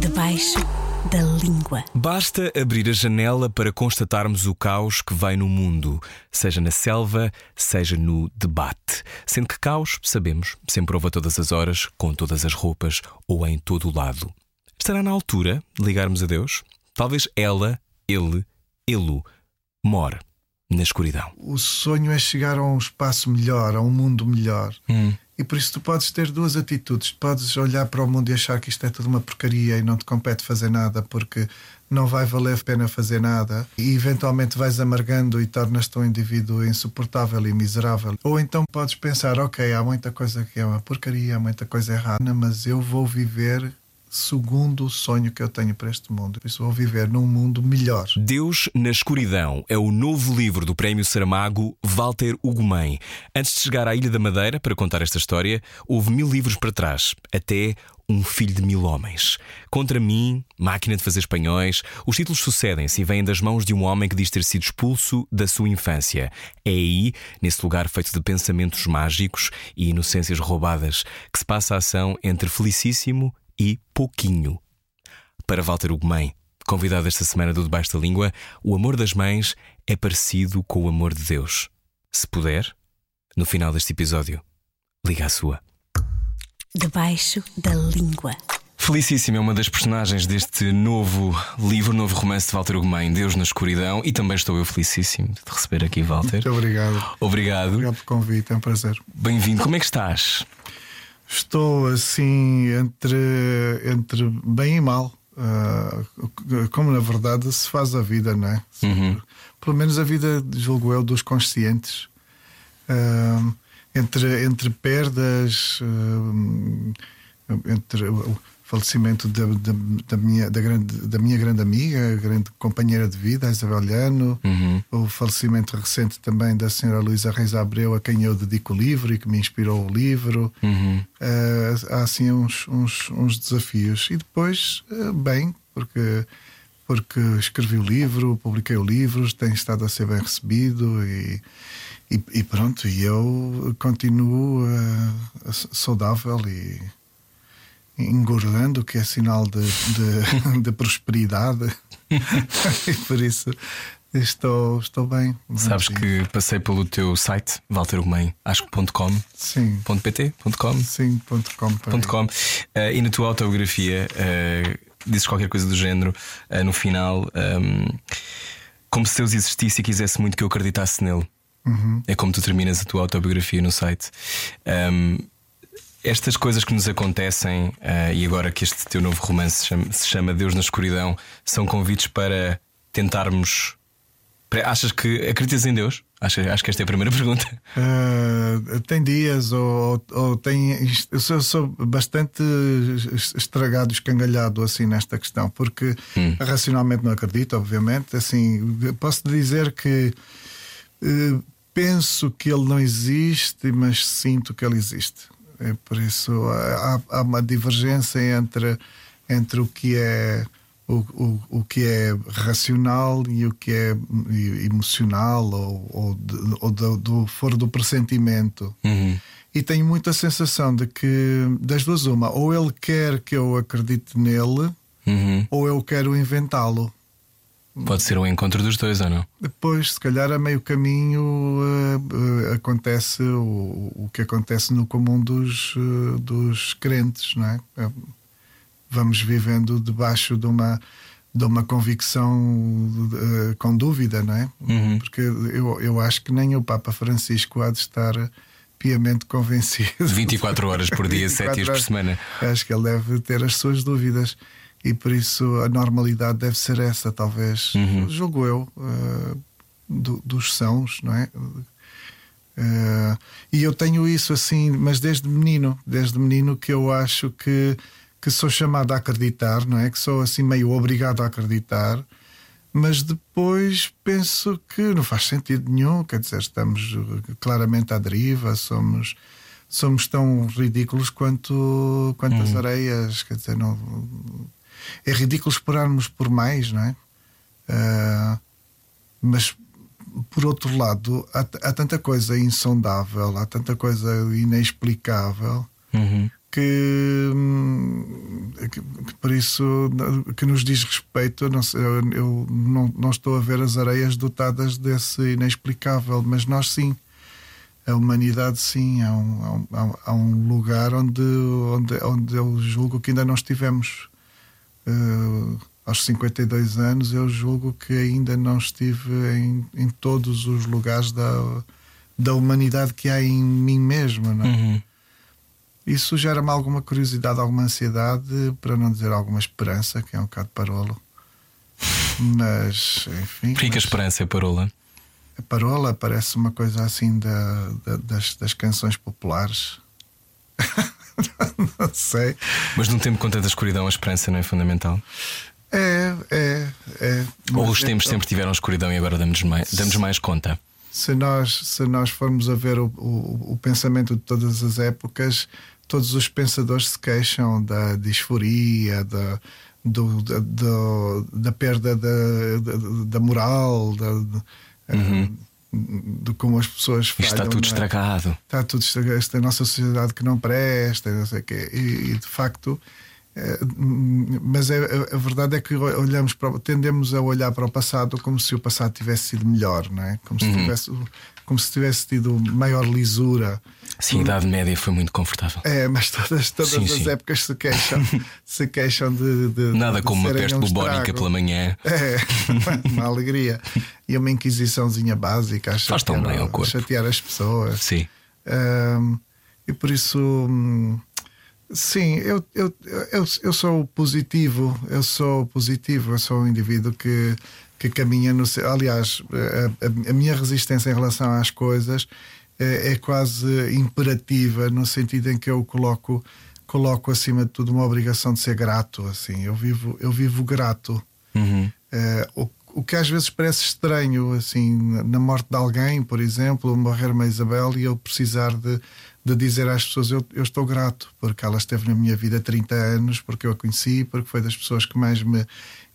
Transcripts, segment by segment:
Debaixo da língua. Basta abrir a janela para constatarmos o caos que vai no mundo, seja na selva, seja no debate. Sendo que caos, sabemos, sempre houve a todas as horas, com todas as roupas ou em todo o lado. Estará na altura de ligarmos a Deus? Talvez ela, ele, ele, more na escuridão. O sonho é chegar a um espaço melhor, a um mundo melhor. Hum. E por isso tu podes ter duas atitudes. Podes olhar para o mundo e achar que isto é tudo uma porcaria e não te compete fazer nada porque não vai valer a pena fazer nada e eventualmente vais amargando e tornas-te um indivíduo insuportável e miserável. Ou então podes pensar, ok, há muita coisa que é uma porcaria, há muita coisa errada, mas eu vou viver segundo o sonho que eu tenho para este mundo. Por isso vou viver num mundo melhor. Deus na Escuridão é o novo livro do Prémio Saramago Walter Ugumem. Antes de chegar à Ilha da Madeira para contar esta história, houve mil livros para trás, até um filho de mil homens. Contra mim, Máquina de Fazer Espanhóis, os títulos sucedem-se e vêm das mãos de um homem que diz ter sido expulso da sua infância. É aí, nesse lugar feito de pensamentos mágicos e inocências roubadas, que se passa a ação entre Felicíssimo e Pouquinho. Para Walter Ugumem, convidado esta semana do Debaixo da Língua, o amor das mães é parecido com o amor de Deus. Se puder, no final deste episódio, liga a sua. Debaixo da língua. Felicíssima é uma das personagens deste novo livro, novo romance de Walter Ugumem, Deus na Escuridão, e também estou eu felicíssimo de te receber aqui, Walter. Muito obrigado. Obrigado. Obrigado pelo convite, é um prazer. Bem-vindo. Como é que estás? Estou assim entre, entre bem e mal. Uh, como na verdade se faz a vida, não é? Uhum. Pelo menos a vida, julgo eu, dos conscientes. Uh, entre, entre perdas, uh, entre falecimento da, da, da, minha, da, grande, da minha grande amiga, grande companheira de vida, a Isabel Llano, Uhum. o falecimento recente também da senhora Luísa Reis Abreu, a quem eu dedico o livro e que me inspirou o livro. Uhum. Uh, há assim uns, uns, uns desafios. E depois, uh, bem, porque, porque escrevi o livro, publiquei o livro, tem estado a ser bem recebido e, e, e pronto, e eu continuo uh, saudável e engordando, que é sinal de, de, de prosperidade. e por isso estou, estou bem. Sabes que passei pelo teu site, walterugumem, acho que ponto .com, Sim, .pt, .com, sim, ponto com. para ponto .com. Eh, e na tua autobiografia eh, dizes qualquer coisa do género eh, no final, ehm, como se Deus existisse e quisesse muito que eu acreditasse nele. Uhum. É como tu terminas a tua autobiografia no site. Ehm, estas coisas que nos acontecem, eh, e agora que este teu novo romance se chama, se chama Deus na Escuridão, são convites para tentarmos. Achas que acreditas em Deus? Acho, acho que esta é a primeira pergunta. Uh, tem dias ou, ou tem. Eu sou, sou bastante estragado, escangalhado assim nesta questão, porque racionalmente não acredito, obviamente. Assim, posso dizer que uh, penso que ele não existe, mas sinto que ele existe. É por isso há, há uma divergência entre, entre o que é. O, o, o que é racional e o que é emocional ou, ou, de- ou do, do foro do pressentimento. Uhum. E tenho muita sensação de que, das duas, uma, ou ele quer que eu acredite nele, Uhum. ou eu quero inventá-lo. Pode ser um encontro dos dois ou não? Depois, se calhar, a meio caminho eh, eh, acontece o, o que acontece no comum dos, eh, dos crentes, não é? Eh, Vamos vivendo debaixo de uma, de uma convicção com dúvida, não é? Uhum. Porque eu, eu acho que nem o Papa Francisco há de estar piamente convencido. 24 horas por dia, 7 dias por 24 semana. Acho que ele deve ter as suas dúvidas e por isso a normalidade deve ser essa, talvez, Uhum. julgo eu, eh, do- dos sãos, não é? Eh, e eu tenho isso assim, mas desde menino, desde menino que eu acho que, que sou chamado a acreditar, não é? Que sou assim meio obrigado a acreditar, mas depois penso que não faz sentido nenhum, quer dizer, estamos eh, claramente à deriva, somos somos tão ridículos quanto, quanto as areias, quer dizer, não, é ridículo esperarmos por mais, não é? Ah, mas por outro lado, há, há, tanta coisa insondável, há tanta coisa inexplicável uhum. que, que, que, por isso que nos diz respeito. Eu, não, eu, eu não, não estou a ver as areias dotadas desse inexplicável, mas nós sim. A humanidade, sim, há um, há um, há um lugar onde, onde, onde eu julgo que ainda não estivemos. Uh, aos 52 anos, eu julgo que ainda não estive em, em todos os lugares da, da humanidade que há em mim mesmo. Não é? uhum. Isso gera-me alguma curiosidade, alguma ansiedade, para não dizer alguma esperança, que é um bocado parolo. Mas, enfim. Por que a esperança é parola? A parola parece uma coisa assim da, da das, das canções populares. não sei. Mas num tempo com tanta escuridão, a esperança não é fundamental? É, é, é. Ou os tempos sempre tiveram escuridão e agora damos mais, damos mais conta? Se nós, se nós formos a ver o, o, o pensamento de todas as épocas, todos os pensadores se queixam da disforia, da, do, da, do, da perda da, da, da moral, da, uhum. De como as pessoas falham. Está tudo é? estragado. Está tudo estragado. Esta é a nossa sociedade que não presta, não sei quê. E, e de facto eh, mas é, a verdade é que olhamos para, tendemos a olhar para o passado como se o passado tivesse sido melhor, não é? Como se, Uhum. tivesse, como se tivesse tido maior lisura. Sim, a Idade Média foi muito confortável. É, mas todas, todas Sim, as sim. épocas se queixam, se queixam de, de Nada de como uma peste um bubónica pela manhã. É, uma alegria. E uma inquisiçãozinha básica a Faz tão bem ao corpo. chatear as pessoas. Sim. Ahm, e por isso, hum, sim, eu, eu, eu, eu sou positivo, eu sou positivo, eu sou um indivíduo que, que caminha no. seu- Aliás, a, a- a minha resistência em relação às coisas é, é quase imperativa, no sentido em que eu coloco. Coloco acima de tudo uma obrigação de ser grato. Assim, eu vivo, eu vivo grato. Uhum. Eh, o, o que às vezes parece estranho, assim, na morte de alguém, por exemplo, morrer uma Isabel e eu precisar de, de dizer às pessoas: eu, eu estou grato, porque ela esteve na minha vida 30 anos, porque eu a conheci, porque foi das pessoas que mais me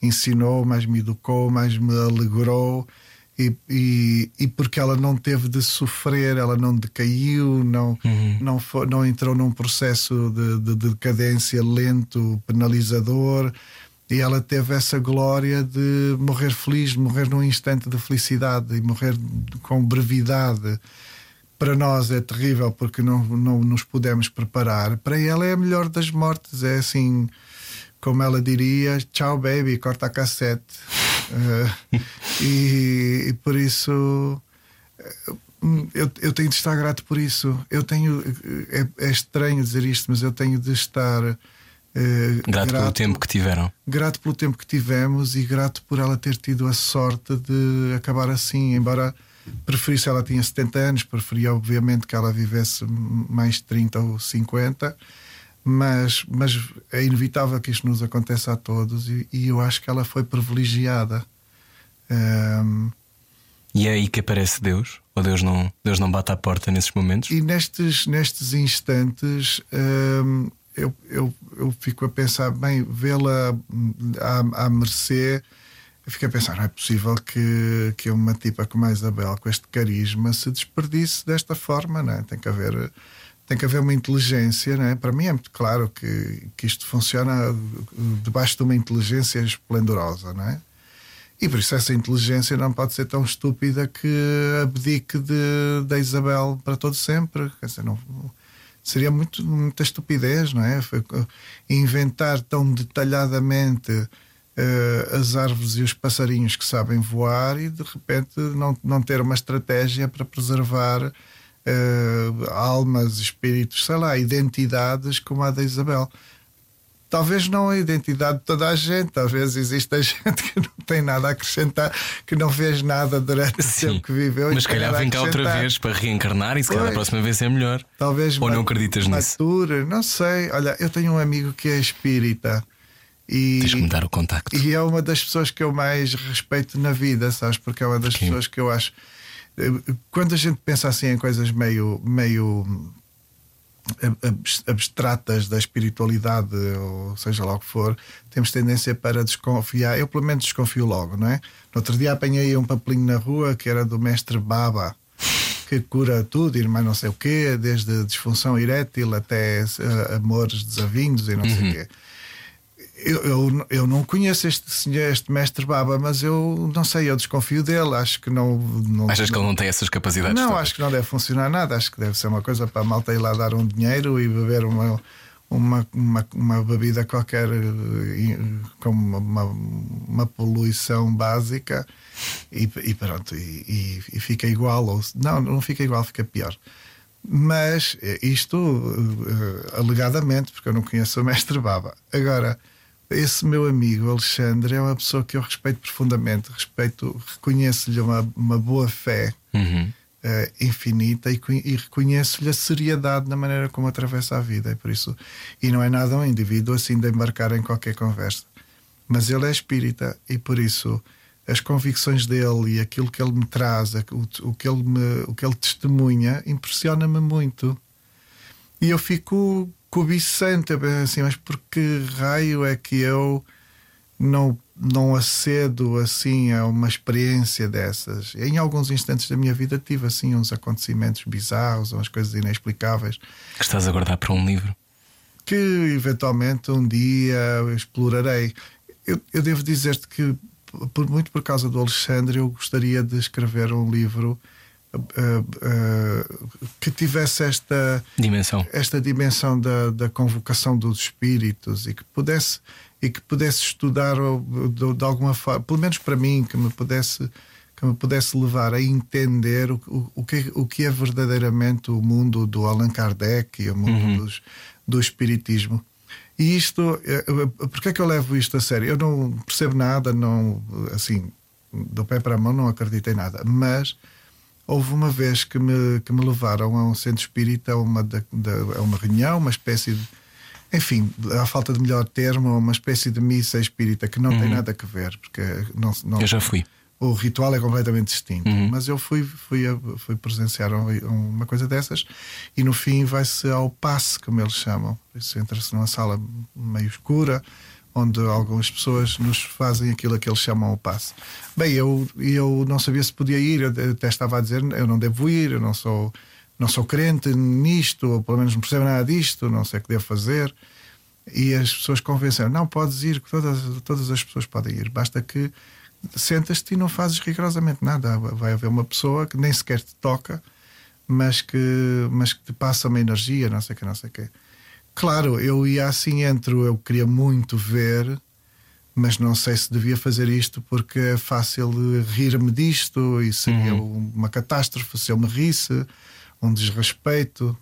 ensinou, mais me educou, mais me alegrou. E, e, e porque ela não teve de sofrer, ela não decaiu, não, não, foi, não entrou num processo de, de decadência lento, penalizador, e ela teve essa glória de morrer feliz, morrer num instante de felicidade e morrer com brevidade. Para nós é terrível porque não, não nos podemos preparar. Para ela é a melhor das mortes. É assim, como ela diria: tchau, baby, corta a cassete. Eh, e, e por isso eh, eu, eu tenho de estar grato por isso. Eu tenho. É, é estranho dizer isto, mas eu tenho de estar. eh, Grato, pelo tempo que tiveram. grato pelo tempo que tivemos e grato por ela ter tido a sorte de acabar assim, embora preferisse ela tinha 70 anos, preferia obviamente que ela vivesse mais 30 ou 50, mas, mas é inevitável que isto nos aconteça a todos e, e eu acho que ela foi privilegiada. Ahm, E é aí que aparece Deus? Ou Deus não, Deus não bate à porta nesses momentos? E nestes, nestes instantes hum, eu, eu, eu fico a pensar, bem, vê-la à, à mercê, eu fico a pensar, não é possível que, que uma tipa como a Isabel, com este carisma, se desperdice desta forma, não é? Tem que haver. Tem que haver uma inteligência, não é? para mim é muito claro que, que isto funciona debaixo de uma inteligência esplendorosa, não é? E por isso essa inteligência não pode ser tão estúpida que abdique de, da Isabel para todo sempre. Quer dizer, não, seria muito, muita estupidez, não é? Inventar tão detalhadamente eh, as árvores e os passarinhos que sabem voar e de repente não, não ter uma estratégia para preservar eh, almas, espíritos, sei lá, identidades como a da Isabel. Talvez não a identidade de toda a gente, talvez exista gente que não tem nada a acrescentar, que não fez nada durante o Sim. tempo que viveu. Mas se calhar vem cá outra vez para reencarnar e se calhar a próxima vez é melhor. Talvez Ou não acreditas nisso? mature, não sei. Olha, eu tenho um amigo que é espírita e, Tens que me dar o contacto. e é uma das pessoas que eu mais respeito na vida, sabes? Porque é uma das pessoas que eu acho. Quando a gente pensa assim em coisas meio, meio abstratas da espiritualidade, ou seja lá o que for, temos tendência para desconfiar. Eu, pelo menos, desconfio logo, não é? No outro dia apanhei um papelinho na rua que era do mestre Baba, que cura tudo mais não sei o quê, desde disfunção erétil até uh, amores desavindos e não sei o uhum. quê. Eu, eu, eu, não conheço este senhor, este mestre Baba, mas eu não sei, eu desconfio dele. Acho que não. não Achas que ele não tem essas capacidades? Não, todas? acho que não deve funcionar nada. Acho que deve ser uma coisa para a malta ir lá dar um dinheiro e beber uma, uma, uma, uma bebida qualquer eh, com uma, uma poluição básica e, e pronto, e, e, fica igual. Ou, não, não fica igual, fica pior. Mas eh, isto uh, alegadamente, porque eu não conheço o mestre Baba. Agora esse meu amigo Alexandre é uma pessoa que eu respeito profundamente, respeito, reconheço-lhe uma, uma boa fé uhum. uh, infinita e, e reconheço-lhe a seriedade na maneira como atravessa a vida. E por isso, e não é nada um indivíduo assim de embarcar em qualquer conversa. Mas ele é espírita e por isso as convicções dele e aquilo que ele me traz, o, o que, ele me, o que ele testemunha, impressiona-me muito. E eu fico cobiçante, assim, mas por que raio é que eu não, não acedo assim a uma experiência dessas? Em alguns instantes da minha vida tive assim uns acontecimentos bizarros, umas coisas inexplicáveis. Que estás a guardar para um livro? Que eventualmente um dia explorarei. Eu, eu devo dizer-te que, por, muito por causa do Alexandre, eu gostaria de escrever um livro que tivesse esta dimensão, esta dimensão da, da convocação dos espíritos e que pudesse e que pudesse estudar de, de, alguma forma, pelo menos para mim, que me pudesse que me pudesse levar a entender o, o, o, que, o que é verdadeiramente o mundo do Allan Kardec e o mundo uhum. dos, do espiritismo. E isto, eh, porque é que eu levo isto a sério? Eu não percebo nada, não assim, do pé para a mão não acreditei nada, mas Houve uma vez que me, que me levaram a um centro espírita, a uma, a uma reunião, uma espécie de. Enfim, à falta de melhor termo, uma espécie de missa espírita que não uhum. tem nada a ver, porque não, não, Eu já fui. O ritual é completamente distinto, uhum. mas eu fui, fui, fui presenciar uma coisa dessas e no fim vai-se ao passe, como eles chamam. Isso entra-se numa sala meio escura, onde algumas pessoas nos fazem aquilo que eles chamam o passe. Bem, eu, eu não sabia se podia ir, eu até estava a dizer, eu não devo ir, eu não sou, não sou crente nisto, ou pelo menos não percebo nada disto, não sei o que devo fazer. E as pessoas convenceram, não, podes ir, todas, todas as pessoas podem ir, basta que sentas-te e não fazes rigorosamente nada. Vai haver uma pessoa que nem sequer te toca, mas que, mas que te passa uma energia, não sei o que, não sei o que. Claro, eu ia assim entre eu queria muito ver, mas não sei se devia fazer isto porque é fácil rir-me disto e seria uhum. uma catástrofe se eu me risse, um desrespeito.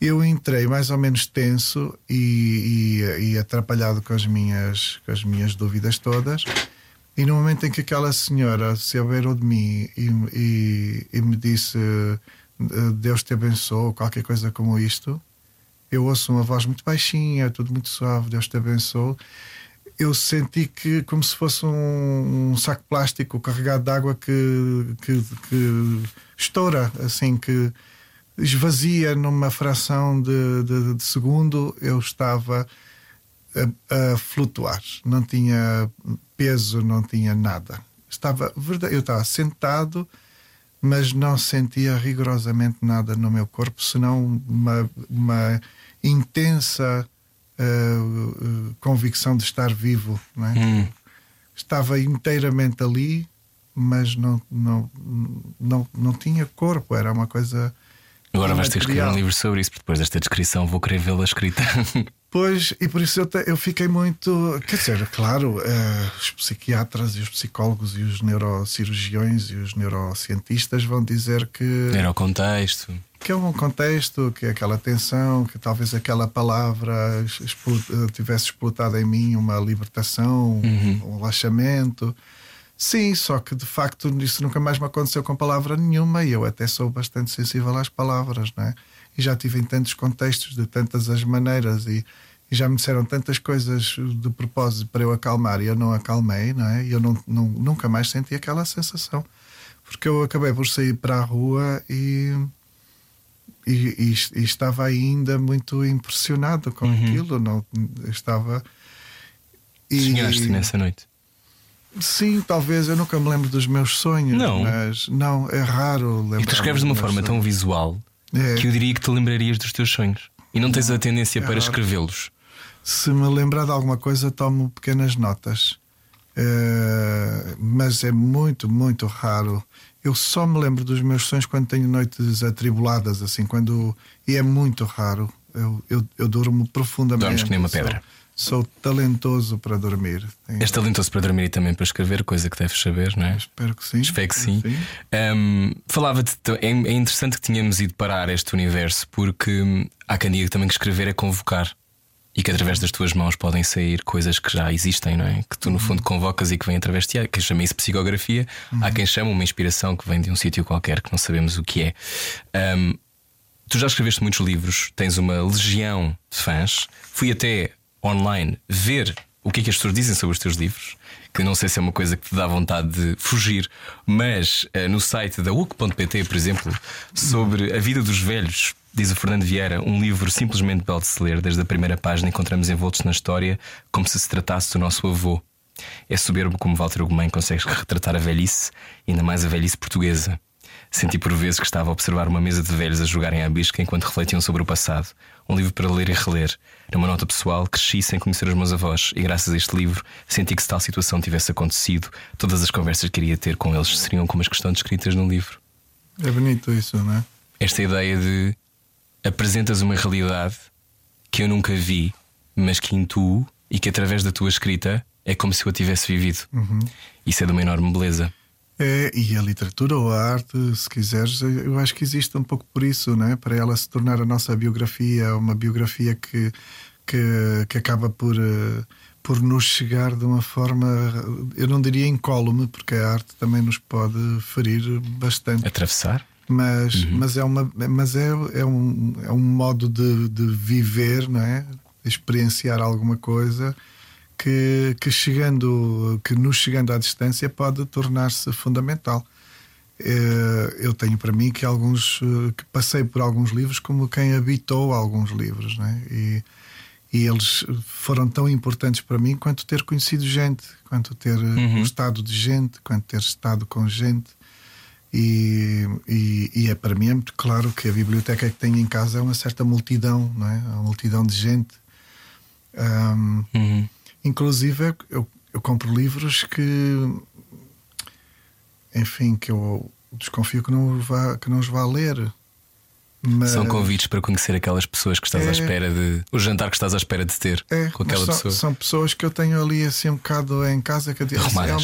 Eu entrei mais ou menos tenso e, e, e atrapalhado com as, minhas, com as minhas dúvidas todas. E no momento em que aquela senhora se abeirou de mim e, e, e me disse Deus te abençoe, qualquer coisa como isto, eu ouço uma voz muito baixinha, tudo muito suave, Deus te abençoe. Eu senti que, como se fosse um, um saco plástico carregado de água que, que, que, estoura, assim, que esvazia numa fração de, de, de segundo, eu estava a, a, flutuar. Não tinha peso, não tinha nada. Estava, eu estava sentado mas não sentia rigorosamente nada no meu corpo, senão uma, uma intensa uh, convicção de estar vivo. Não é? hum. Estava inteiramente ali, mas não, não, não, não tinha corpo, era uma coisa. Agora vais ter que escrever um livro sobre isso, porque depois desta descrição vou querer vê-la escrita. Pois, e por isso eu, te, eu fiquei muito. Quer dizer, claro, uh, os psiquiatras e os psicólogos e os neurocirurgiões e os neurocientistas vão dizer que. Era o contexto. Que é um contexto, que é aquela tensão, que talvez aquela palavra tivesse explotado em mim uma libertação, uhum. um relaxamento. Sim, só que de facto isso nunca mais me aconteceu com palavra nenhuma e eu até sou bastante sensível às palavras, não é? e já tive em tantos contextos, de tantas as maneiras, e, e, já me disseram tantas coisas de propósito para eu acalmar e eu não acalmei, não é? E eu não, não, nunca mais senti aquela sensação. Porque eu acabei por sair para a rua e, e, e, e, estava ainda muito impressionado com uhum. aquilo. Não, estava. E, Sonhaste nessa noite? Sim, talvez. Eu nunca me lembro dos meus sonhos. Não. Mas não, é raro lembrar. E tu escreves de uma forma sonhos. tão visual é. que eu diria que te lembrarias dos teus sonhos. E não tens a tendência é para escrevê-los. Se me lembrar de alguma coisa, tomo pequenas notas. Uh, mas é muito, muito raro. Eu só me lembro dos meus sonhos quando tenho noites atribuladas, assim, quando. E é muito raro. Eu, eu, eu durmo profundamente. Dormes que nem uma pedra. Sou, sou talentoso para dormir. Tenho... És talentoso para dormir e também para escrever, coisa que deves saber, não é? Espero que sim. Espero que sim. sim. Um, falava-te. É, é interessante que tínhamos ido parar este universo, porque hum, há quem diga também que escrever é convocar e que através das tuas mãos podem sair coisas que já existem, não é? Que tu no fundo uhum. convocas e que vêm através de ti. Há quem chama isso psicografia, uhum. há quem chama uma inspiração que vem de um sítio qualquer que não sabemos o que é. Um, tu já escreveste muitos livros, tens uma legião de fãs. Fui até online ver o que é que as pessoas dizem sobre os teus livros. Que não sei se é uma coisa que te dá vontade de fugir, mas uh, no site da UC.pt, por exemplo, sobre a vida dos velhos, Diz o Fernando Vieira, um livro simplesmente belo de se ler. Desde a primeira página encontramos envoltos na história como se se tratasse do nosso avô. É soberbo como Walter Ugumem consegue retratar a velhice, ainda mais a velhice portuguesa. Senti por vezes que estava a observar uma mesa de velhos a jogarem à bisca enquanto refletiam sobre o passado. Um livro para ler e reler. Numa nota pessoal, cresci sem conhecer os meus avós e, graças a este livro, senti que se tal situação tivesse acontecido, todas as conversas que iria ter com eles seriam como as questões escritas num livro. É bonito isso, não é? Esta ideia de apresentas uma realidade que eu nunca vi, mas que intuo e que através da tua escrita é como se eu a tivesse vivido. Uhum. Isso é de uma enorme beleza. É, e a literatura ou a arte, se quiseres, eu acho que existe um pouco por isso, né? para ela se tornar a nossa biografia, uma biografia que, que, que acaba por, eh, por nos chegar de uma forma, eu não diria incólume, porque a arte também nos pode ferir bastante. Atravessar? Mas, uhum. mas, é, uma, mas é, é, um, é um modo de, de viver, não é? De experienciar alguma coisa que, que, chegando, que nos chegando à distância pode tornar-se fundamental. Eh, eu tenho para mim que alguns eh, que passei por alguns livros como quem habitou alguns livros, não é? e, e eles foram tão importantes para mim quanto ter conhecido gente, quanto ter uhum. gostado de gente, quanto ter estado com gente. E, e, e, é para mim é muito claro que a biblioteca que tenho em casa é uma certa multidão, não é? Uma multidão de gente. Um, uhum. Inclusive, eu, eu compro livros que, enfim, que eu desconfio que não, vá, que não os vá ler. Mas... São convites para conhecer aquelas pessoas que estás é... à espera de. O jantar que estás à espera de ter é, com aquela são, pessoa. São pessoas que eu tenho ali assim um bocado em casa que eu digo, assim, é, um,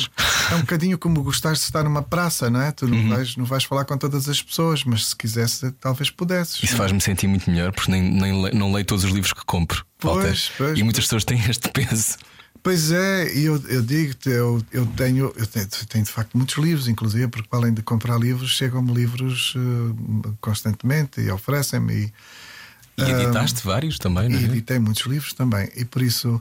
é um bocadinho como gostar de estar numa praça, não é? Tu não, uhum. vais, não vais falar com todas as pessoas, mas se quisesse, talvez pudesses. Isso faz-me sentir muito melhor porque nem, nem não leio todos os livros que compro. Pois, pois, e muitas pessoas têm este peso. Pois é, e eu, eu digo-te, eu, eu, tenho, eu tenho, tenho, de facto muitos livros, inclusive, porque além de comprar livros, chegam-me livros uh, constantemente e oferecem-me. E, e editaste uh, vários também, não é? editei muitos livros também, e por isso.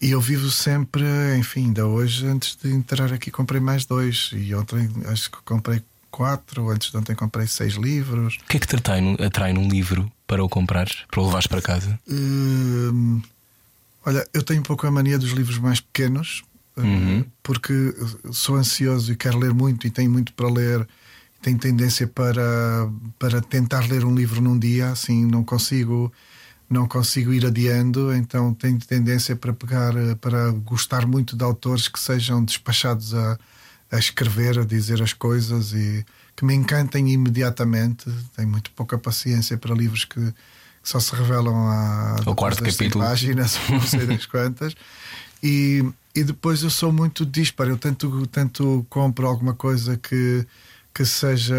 E eu vivo sempre, enfim, ainda hoje, antes de entrar aqui, comprei mais dois. E ontem acho que comprei quatro, antes de ontem comprei seis livros. O que é que te atrai, atrai num livro para o comprar, para o levares para casa? Uh, Olha, eu tenho um pouco a mania dos livros mais pequenos, eh, uhum. porque sou ansioso e quero ler muito e tenho muito para ler. Tenho tendência para, para tentar ler um livro num dia, assim não consigo não consigo ir adiando, então tenho tendência para pegar, eh, para gostar muito de autores que sejam despachados a, a escrever, a dizer as coisas e que me encantem imediatamente. Tenho muito pouca paciência para livros que só se revelam a o quarto capítulo páginas, não sei das quantas. E, e depois eu sou muito disparo. Eu tanto, tanto compro alguma coisa que, que seja.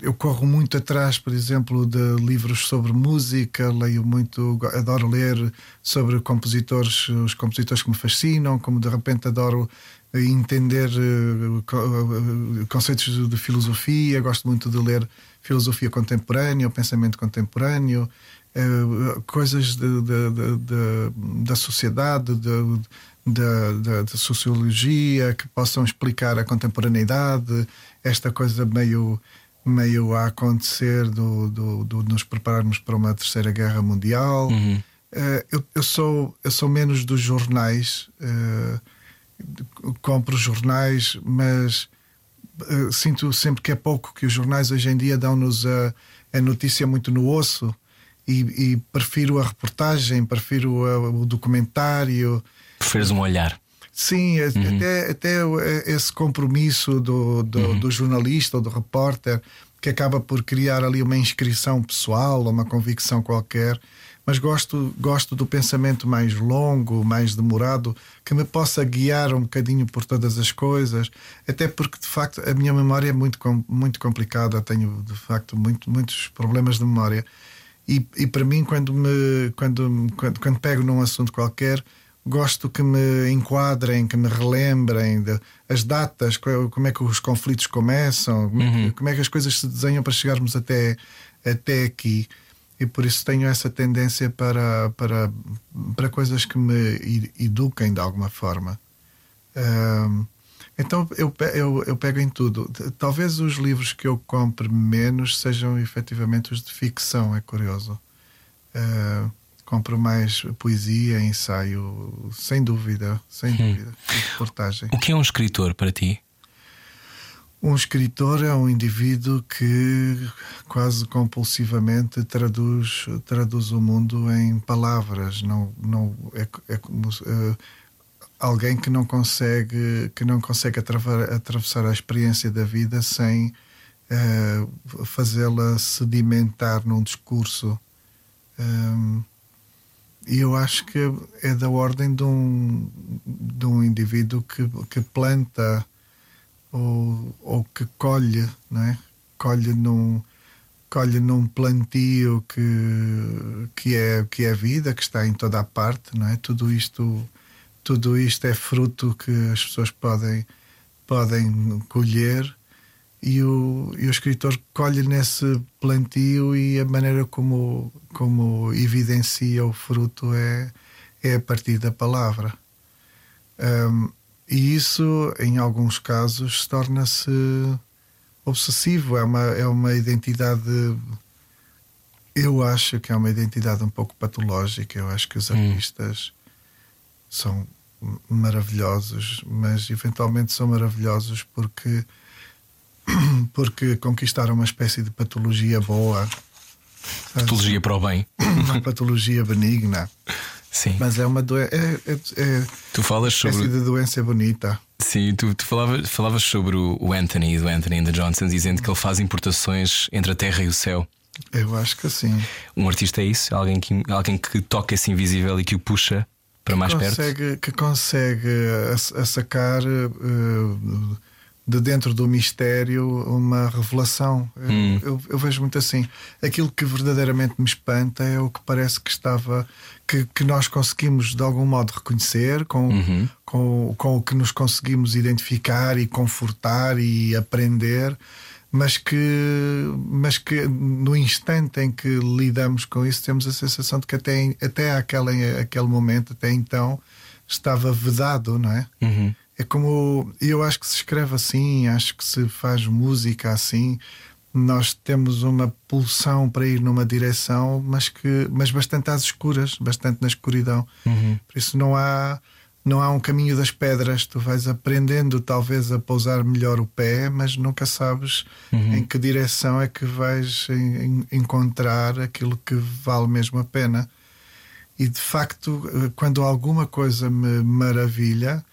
Eu corro muito atrás, por exemplo, de livros sobre música, leio muito, adoro ler sobre compositores, os compositores que me fascinam, como de repente adoro entender uh, conceitos de filosofia, gosto muito de ler filosofia contemporânea, o pensamento contemporâneo, uh, coisas de, de, de, da sociedade, da, sociologia que possam explicar a contemporaneidade, esta coisa meio meio a acontecer do, do, do nos prepararmos para uma terceira guerra mundial. Uhum. Uh, eu, eu, sou, eu sou menos dos jornais, uh, compro jornais, mas uh, sinto sempre que é pouco que os jornais hoje em dia dão-nos a, a notícia muito no osso e, e prefiro a reportagem, prefiro a, o documentário. Preferes um olhar. Sim, uhum. até, até esse compromisso do, do, uhum. do, jornalista ou do repórter que acaba por criar ali uma inscrição pessoal, uma convicção qualquer mas gosto, gosto do pensamento mais longo, mais demorado, que me possa guiar um bocadinho por todas as coisas, até porque de facto a minha memória é muito, muito complicada, tenho de facto muito, muitos problemas de memória. E, e para mim, quando, me, quando, quando, quando pego num assunto qualquer, gosto que me enquadrem, que me relembrem de, as datas, como é que os conflitos começam, como, é que, uhum. como é que as coisas se desenham para chegarmos até, até aqui e por isso tenho essa tendência para, para, para coisas que me eduquem de alguma forma. então eu, eu, eu pego em tudo. Talvez os livros que eu compre menos sejam efetivamente os de ficção, é curioso. Uh, compro mais poesia, ensaio, sem dúvida, sem hum. dúvida, reportagem. O que é um escritor para ti? Um escritor é um indivíduo que quase compulsivamente traduz, traduz o mundo em palavras. Não, não é, é como uh, alguém que não consegue que não consegue atravessar a experiência da vida sem uh, fazê-la sedimentar num discurso. Um, e eu acho que é da ordem de um, de um indivíduo que, que planta ou, ou que colhe, não é? colhe num colhe num plantio que, que, é, que é vida, que está em toda a parte, não é? Tudo isto, tudo isto é fruto que as pessoas podem, podem colher e o, e o escritor colhe nesse plantio e a maneira como, como evidencia o fruto é, é a partir da palavra. Um, e isso, em alguns casos, torna-se obsessivo. É uma, é uma identidade. Eu acho que é uma identidade um pouco patológica. Eu acho que os hum. artistas são maravilhosos, mas eventualmente são maravilhosos porque porque conquistaram uma espécie de patologia boa. Patologia para o bem. Uma patologia benigna. Sim. Mas é uma doença. É, é, é tu falas sobre. de doença bonita. Sim, tu, tu falavas, falavas sobre o Anthony do Anthony and the Johnson, dizendo que ele faz importações entre a terra e o céu. Eu acho que sim. Um artista é isso? Alguém que, alguém que toca esse invisível e que o puxa para que mais consegue, perto? Que consegue a, a sacar. Uh, de dentro do mistério uma revelação. Hum. Eu, eu, vejo muito assim. Aquilo que verdadeiramente me espanta é o que parece que estava. que, que nós conseguimos de algum modo reconhecer, com, uhum. com, com o que nos conseguimos identificar e confortar e aprender. Mas que, mas que no instante em que lidamos com isso, temos a sensação de que até, até aquele, aquele momento, até então, estava vedado, não é? Uhum. É como. Eu acho que se escreve assim, acho que se faz música assim. Nós temos uma pulsão para ir numa direção, mas, que, mas bastante às escuras, bastante na escuridão. Uhum. Por isso não há, não há um caminho das pedras. Tu vais aprendendo, talvez, a pousar melhor o pé, mas nunca sabes uhum. em que direção é que vais em, em encontrar aquilo que vale mesmo a pena. E de facto, eh, quando alguma coisa me maravilha,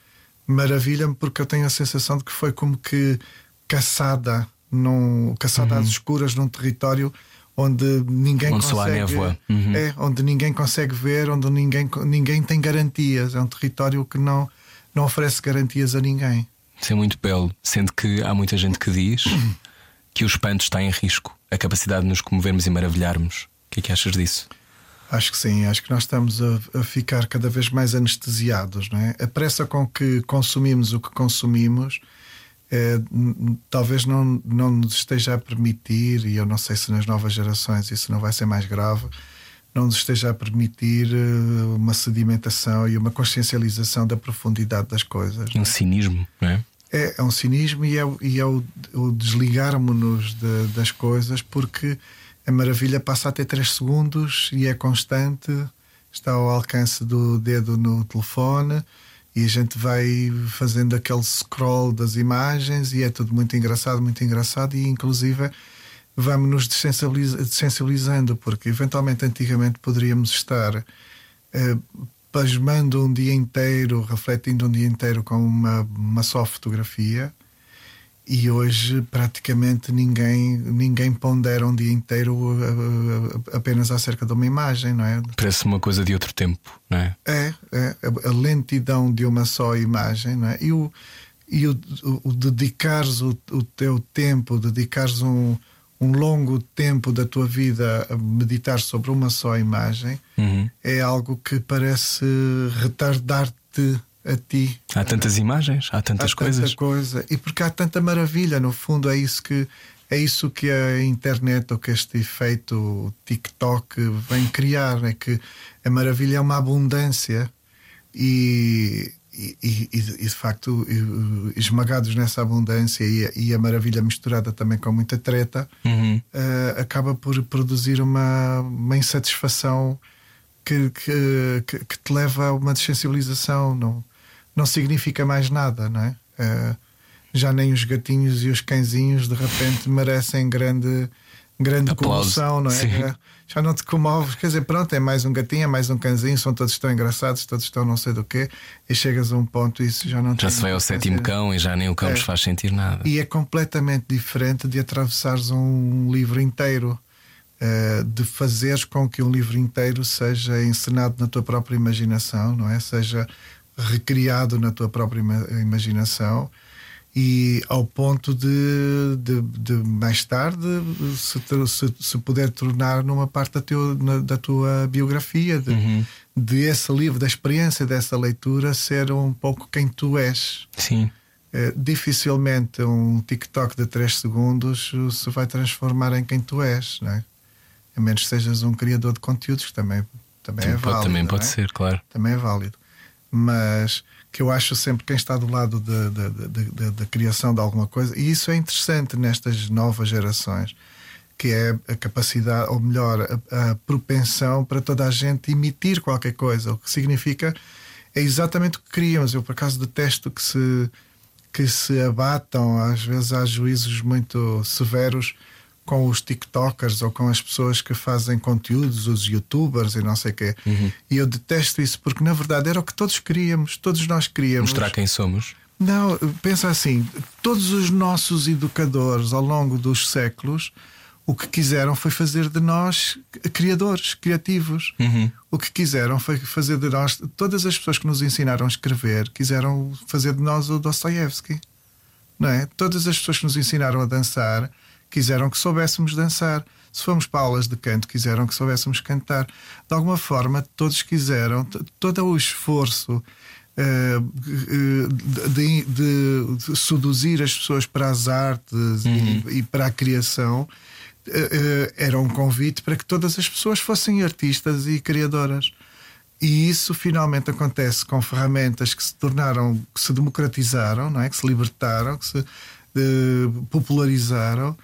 maravilha-me porque eu tenho a sensação de que foi como que caçada, num, caçada uhum. às escuras num território onde ninguém onde consegue uhum. é onde ninguém consegue ver, onde ninguém ninguém tem garantias. É um território que não não oferece garantias a ninguém. Isso é muito belo, sendo que há muita gente que diz que o espanto está em risco, a capacidade de nos comovermos e maravilharmos. O que é que achas disso? Acho que sim, acho que nós estamos a, a, ficar cada vez mais anestesiados, não é? A pressa com que consumimos o que consumimos é, talvez não, não nos esteja a permitir, e eu não sei se nas novas gerações isso não vai ser mais grave, não nos esteja a permitir eh, uma sedimentação e uma consciencialização da profundidade das coisas. Um cinismo, não é? É, é um cinismo e é, e é o, o desligarmos-nos de, das coisas porque a maravilha passa a ter 3 segundos e é constante, está ao alcance do dedo no telefone e a gente vai fazendo aquele scroll das imagens e é tudo muito engraçado, muito engraçado e inclusive vamos nos desensibilizando porque eventualmente antigamente poderíamos estar eh, pasmando um dia inteiro, refletindo um dia inteiro com uma, uma só fotografia. E hoje praticamente ninguém, ninguém pondera um dia inteiro apenas acerca de uma imagem, não é? Parece uma coisa de outro tempo, não é? É, é a lentidão de uma só imagem, não é? E o, e o, o, o dedicares o, o teu tempo, dedicares um, um longo tempo da tua vida a meditar sobre uma só imagem uhum. é algo que parece retardar-te a ti. Há tantas imagens, há tantas há coisas. Tanta coisa. E porque há tanta maravilha, no fundo, é isso que é isso que a internet ou que este efeito TikTok vem criar, é que a maravilha é uma abundância e, e, e, e, de facto esmagados nessa abundância e, e, a maravilha misturada também com muita treta uhum. uh, acaba por produzir uma, uma insatisfação que, que, que, te leva a uma desensibilização não, não significa mais nada não é? Uh, já nem os gatinhos e os cãezinhos de repente merecem grande grande comoção não é? Sim. É, já não te comoves. Quer dizer, pronto, é mais um gatinho, é mais um cãezinho, são todos tão engraçados, todos estão não sei do quê, e chegas a um ponto e isso já não Já se vai ao sétimo cão e já nem o cão é. nos faz sentir nada. E é completamente diferente de atravessares um livro inteiro. Uh, de fazeres com que um livro inteiro seja encenado na tua própria imaginação, não é? Seja recriado na tua própria imaginação e ao ponto de, de, de mais tarde se, se, se, puder tornar numa parte da, teu, na, da tua biografia, de, uhum. de esse livro, da experiência dessa leitura, ser um pouco quem tu és. Sim. É, dificilmente um TikTok de 3 segundos se vai transformar em quem tu és, não é? A menos que sejas um criador de conteúdos, que também, também é válido. Também pode é? ser, claro. Também é válido. Mas que eu acho sempre quem está do lado da criação de alguma coisa, e isso é interessante nestas novas gerações, que é a capacidade, ou melhor, a, a propensão para toda a gente emitir qualquer coisa, o que significa é exatamente o que queríamos. Eu, por acaso, detesto que se, que se abatam, às vezes há juízos muito severos com os TikTokers ou com as pessoas que fazem conteúdos, os YouTubers e não sei o quê. Uhum. E eu detesto isso porque, na verdade, era o que todos queríamos, todos nós queríamos. Mostrar quem somos. Não, pensa assim: todos os nossos educadores ao longo dos séculos o que quiseram foi fazer de nós criadores, criativos. Uhum. O que quiseram foi fazer de nós. Todas as pessoas que nos ensinaram a escrever quiseram fazer de nós o Dostoevsky. Não é? Todas as pessoas que nos ensinaram a dançar quiseram que soubéssemos dançar. Se fomos para aulas de canto, quiseram que soubéssemos cantar. De alguma forma, todos quiseram, todo o esforço uh, de, de, de, seduzir as pessoas para as artes uhum. e, e, para a criação uh, era um convite para que todas as pessoas fossem artistas e criadoras. E isso finalmente acontece com ferramentas que se tornaram, que se democratizaram, não é? que se libertaram, que se popularizaram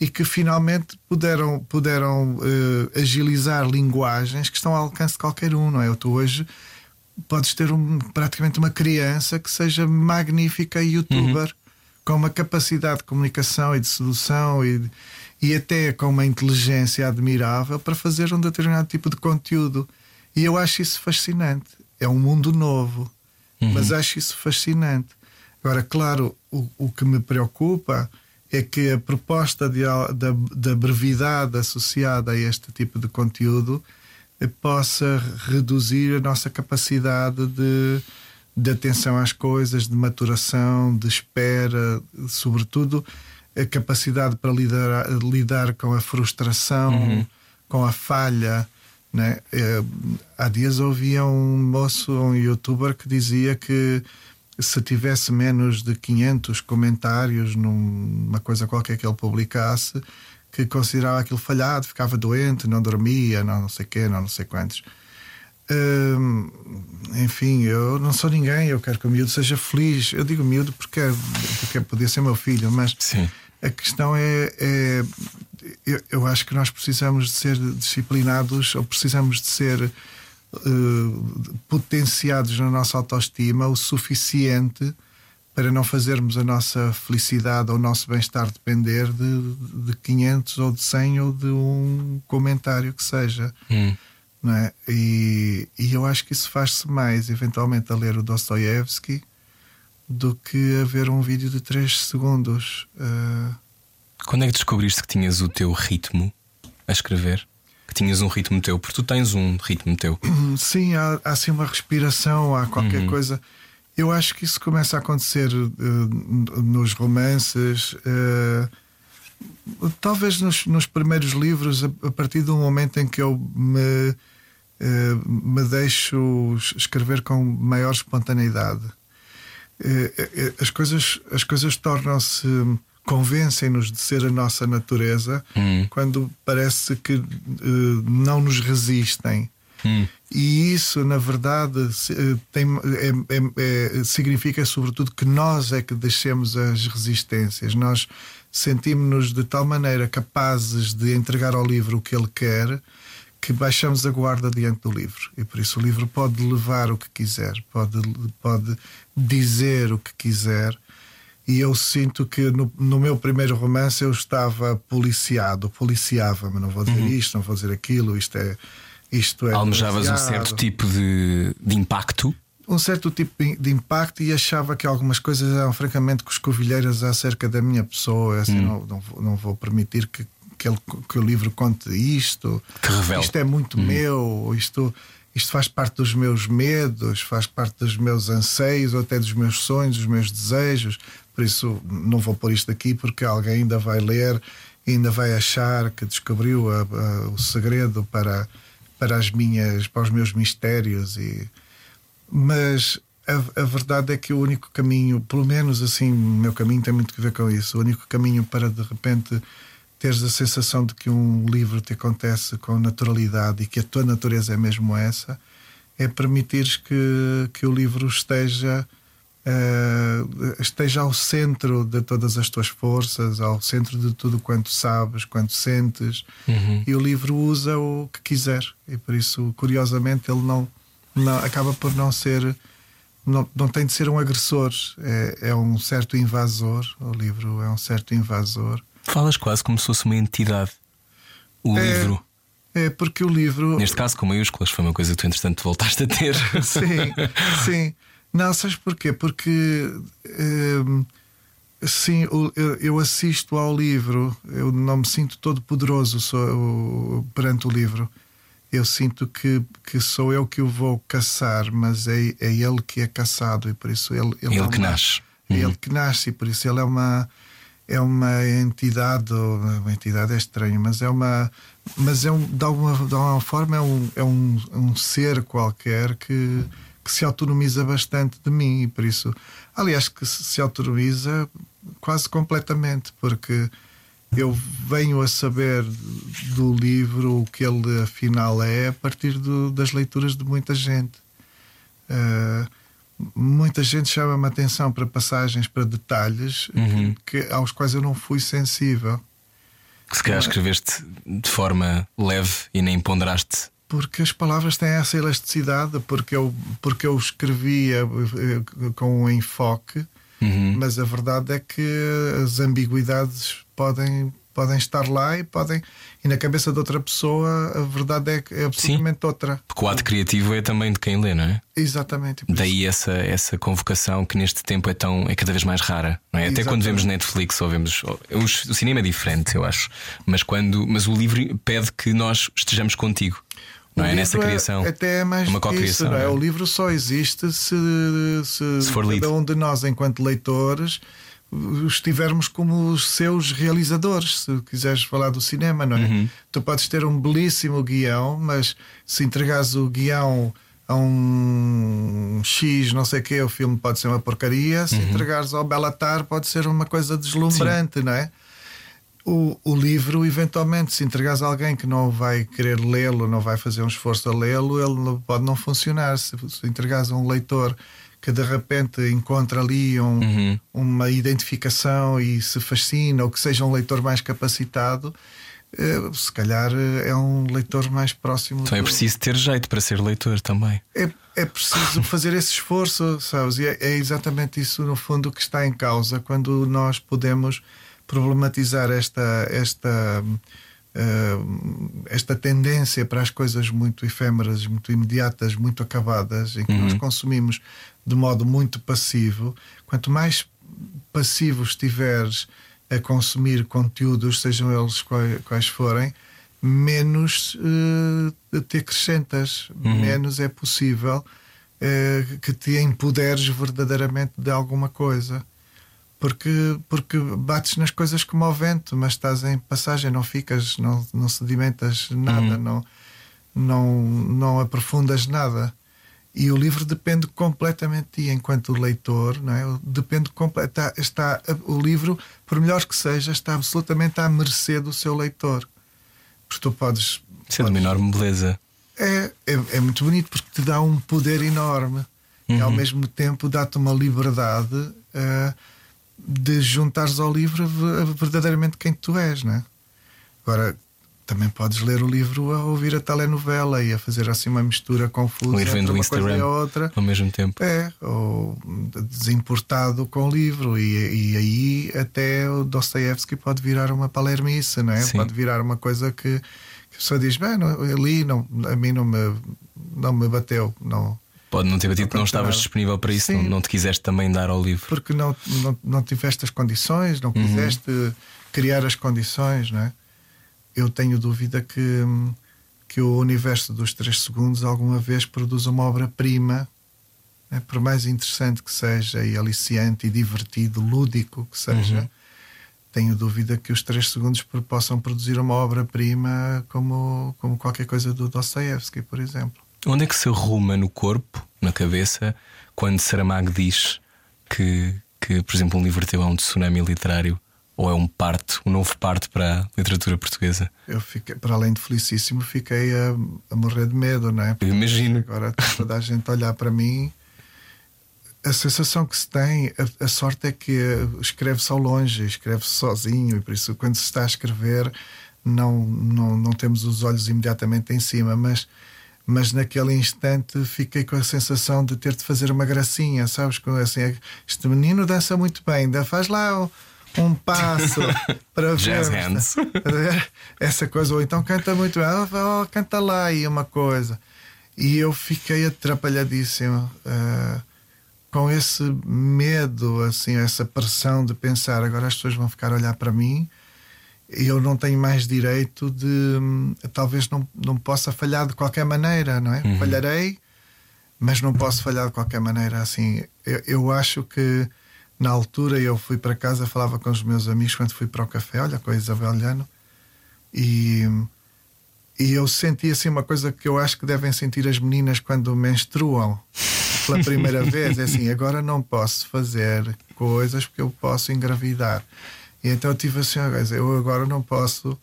e que finalmente puderam, puderam uh, agilizar linguagens que estão ao alcance de qualquer um, não é? Tu hoje podes ter um, praticamente uma criança que seja magnífica youtuber, uhum. com uma capacidade de comunicação e de sedução e, e até com uma inteligência admirável para fazer um determinado tipo de conteúdo. E eu acho isso fascinante. É um mundo novo, uhum. mas acho isso fascinante. Agora, claro, o, o que me preocupa é que a proposta de, da, da brevidade associada a este tipo de conteúdo eh, possa reduzir a nossa capacidade de, de atenção às coisas, de maturação, de espera, sobretudo a capacidade para lidar, lidar com a frustração, uhum. com a falha. Né? É, há dias ouvia um moço, um youtuber, que dizia que se tivesse menos de 500 comentários numa coisa qualquer que ele publicasse, que considerava aquilo falhado, ficava doente, não dormia, não, não sei quê, não, não sei quantos. hum, enfim, eu não sou ninguém, eu quero que o miúdo seja feliz. Eu digo miúdo porque, é, porque podia ser meu filho, mas Sim. a questão é. é eu, eu, acho que nós precisamos de ser disciplinados ou precisamos de ser uh, potenciados na nossa autoestima o suficiente para não fazermos a nossa felicidade ou o nosso bem-estar depender de, de 500 ou de 100 ou de um comentário que seja. Hum. Não é? e, e eu acho que isso faz-se mais, eventualmente, a ler o Dostoiévski do que a ver um vídeo de 3 segundos. Uh... Quando é que descobriste que tinhas o teu ritmo a escrever? Tinhas um ritmo teu? Porque tu tens um ritmo teu. Sim, há, há assim uma respiração, há qualquer uhum. coisa. Eu acho que isso começa a acontecer uh, nos romances. Uh, talvez nos, nos, primeiros livros, a, a, partir do momento em que eu me, uh, me deixo escrever com maior espontaneidade. as coisas, as coisas tornam-se. Convencem-nos de ser a nossa natureza hum. quando parece que não nos resistem. Hum. E isso, na verdade, eh, tem, é, é, é, significa sobretudo que nós é que deixemos as resistências. Nós sentimos-nos de tal maneira capazes de entregar ao livro o que ele quer que baixamos a guarda diante do livro. E por isso o livro pode levar o que quiser, pode, pode dizer o que quiser. E eu sinto que no, no meu primeiro romance eu estava policiado, policiava-me. Não vou dizer uhum. isto, não vou dizer aquilo, isto é isto é Almejavas um certo tipo de, de impacto? Um certo tipo de impacto e achava que algumas coisas eram francamente coscovilheiras acerca da minha pessoa. Assim, hum. não, não, não, vou permitir que, que, ele, que, o livro conte isto. Que revela. Isto é muito hum. meu, isto, isto faz parte dos meus medos, faz parte dos meus anseios, ou até dos meus sonhos, dos meus desejos. Por isso, não vou pôr isto aqui porque alguém ainda vai ler ainda vai achar que descobriu a, a, o segredo para para as minhas, para os meus mistérios e mas a, a, verdade é que o único caminho, pelo menos assim, o meu caminho tem muito a ver com isso. O único caminho para de repente teres a sensação de que um livro te acontece com naturalidade e que a tua natureza é mesmo essa, é permitires que, que o livro esteja uh, esteja ao centro de todas as tuas forças, ao centro de tudo quanto sabes, quanto sentes. Uhum. E o livro usa o que quiser. E por isso, curiosamente, ele não, não acaba por não ser. Não, não tem de ser um agressor, é, é um certo invasor. O livro é um certo invasor. Falas quase como se fosse uma entidade. O é, livro. É porque o livro. Neste caso, com maiúsculas, foi uma coisa que tu, entretanto, voltaste a ter. sim, sim. Não, sabes porquê? Porque hum, sim, eu, eu, assisto ao livro, eu não me sinto todo poderoso sou, perante o livro. Eu sinto que, que sou eu que o vou caçar, mas é, é ele que é caçado e por isso ele, ele, ele é que nasce. É uhum. ele que nasce e por isso ele é uma é uma entidade, uma entidade é estranho, mas é uma, mas é um, de alguma, de alguma forma é um, é um, um ser qualquer que que se autonomiza bastante de mim e por isso, aliás, que se autonomiza quase completamente, porque eu venho a saber do livro o que ele afinal é a partir do, das leituras de muita gente. Uh, muita gente chama-me atenção para passagens, para detalhes uhum. que, aos quais eu não fui sensível. Que se calhar escreveste de forma leve e nem ponderaste porque as palavras têm essa elasticidade, porque eu, porque eu escrevia eh, com um enfoque, uhum. mas a verdade é que as ambiguidades podem, podem estar lá e podem. E na cabeça de outra pessoa a verdade é, é absolutamente Sim, outra. Porque o ato criativo é também de quem lê, não é? Exatamente. Daí essa, essa convocação que neste tempo é, tão, é cada vez mais rara, não é? Até quando vemos Netflix ou vemos. O cinema é diferente, eu acho. Mas, quando, mas o livro pede que nós estejamos contigo não é? Nessa é criação. É, até é mais uma co-criação. É? é? O livro só existe se, se, se for cada lido. um de nós, enquanto leitores, estivermos como os seus realizadores. Se quiseres falar do cinema, não é? Uhum. Tu podes ter um belíssimo guião, mas se entregares o guião a um X, não sei o que, o filme pode ser uma porcaria. Se uhum. entregares ao Belatar, pode ser uma coisa deslumbrante, Sim. não é? O, o livro, eventualmente, se entregares a alguém que não vai querer lê-lo, não vai fazer um esforço a lê-lo, ele pode não funcionar. Se, se entregares a um leitor que de repente encontra ali um, uhum. uma identificação e se fascina, ou que seja um leitor mais capacitado, eh, se calhar eh, é um leitor mais próximo. Então é preciso ter jeito para ser leitor também. É, é preciso fazer esse esforço, sabes? E é, é, exatamente isso, no fundo, que está em causa quando nós podemos problematizar esta. esta Uh, esta tendência para as coisas muito efêmeras, muito imediatas, muito acabadas, em que uhum. nós consumimos de modo muito passivo. Quanto mais passivo estiveres a consumir conteúdos, sejam eles quais, quais forem, menos uh, te acrescentas, uhum. menos é possível uh, que te empoderes verdadeiramente de alguma coisa. Porque, porque bates nas coisas como ao vento, mas estás em passagem, não ficas, não, não sedimentas nada, uhum. não, não, não aprofundas nada. E o livro depende completamente de ti, enquanto leitor, não é? Depende está, está O livro, por melhor que seja, está absolutamente à mercê do seu leitor. Porque tu podes. Isso é de uma enorme beleza. É, é, é, muito bonito porque te dá um poder enorme uhum. e ao uhum. mesmo tempo dá-te uma liberdade uh, de juntares ao livro verdadeiramente quem tu és, não é? Agora, também podes ler o livro a ouvir a telenovela e a fazer assim uma mistura confusa ou ir vendo o Instagram outra. ao mesmo tempo. É, ou desimportado com o livro. E, e aí até o Dostoevsky pode virar uma palermice, não é? Sim. Pode virar uma coisa que, que a pessoa diz: bem, não, ali não, a mim não me, não me bateu. Não, Pode não ter batido, não, não estavas nada. disponível para isso, não, não, te quiseste também dar ao livro. Porque não, não, não tiveste as condições, não uhum. quiseste criar as condições, não é? eu tenho dúvida que, que o universo dos 3 segundos alguma vez produza uma obra-prima, né? por mais interessante que seja, e aliciante, e divertido, lúdico que seja. Uhum. Tenho dúvida que os 3 segundos possam produzir uma obra-prima como, como qualquer coisa do Dostoevsky, por exemplo. Onde é que se arruma no corpo, na cabeça, quando Saramago diz que, que por exemplo, um livro teu é um tsunami literário ou é um parto, um novo parto para a literatura portuguesa? Eu fiquei, para além de felicíssimo, fiquei a, a morrer de medo, não é? Porque imagino. Agora toda a gente olhar para mim. A sensação que se tem, a, a sorte é que escreve-se ao longe, escreve-se sozinho, e por isso, quando se está a escrever, não, não, não temos os olhos imediatamente em cima, mas mas naquele instante fiquei com a sensação de ter de fazer uma gracinha, sabes? Assim, este menino dança muito bem, faz lá um passo para ver essa coisa, ou então canta muito bem, oh, canta lá aí uma coisa. E eu fiquei atrapalhadíssimo uh, com esse medo, assim, essa pressão de pensar agora as pessoas vão ficar a olhar para mim e eu não tenho mais direito de hum, talvez não, não possa falhar de qualquer maneira, não é? Uhum. Falharei, mas não posso falhar de qualquer maneira. Assim, eu, eu acho que na altura eu fui para casa, falava com os meus amigos quando fui para o café, olha, com a Isabel Llano, e, e eu senti assim uma coisa que eu acho que devem sentir as meninas quando menstruam pela primeira vez: é assim, agora não posso fazer coisas porque eu posso engravidar. E então eu tive assim, eu agora não posso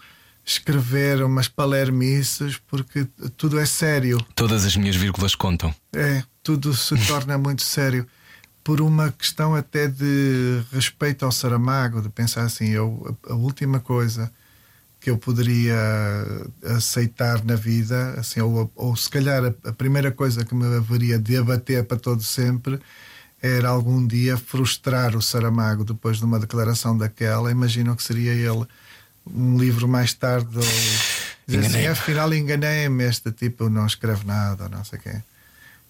escrever umas palermices porque tudo é sério. Todas as minhas vírgulas contam. É, tudo se torna muito sério por uma questão até de respeito ao Saramago, de pensar assim, eu, a última coisa que eu poderia aceitar na vida, assim, ou, ou se calhar a, a, primeira coisa que me haveria de abater para todo sempre era algum dia frustrar o Saramago depois de uma declaração daquela. Imagino que seria ele um livro mais tarde ou dizer assim, afinal enganei-me, este tipo não escreve nada, não sei quem.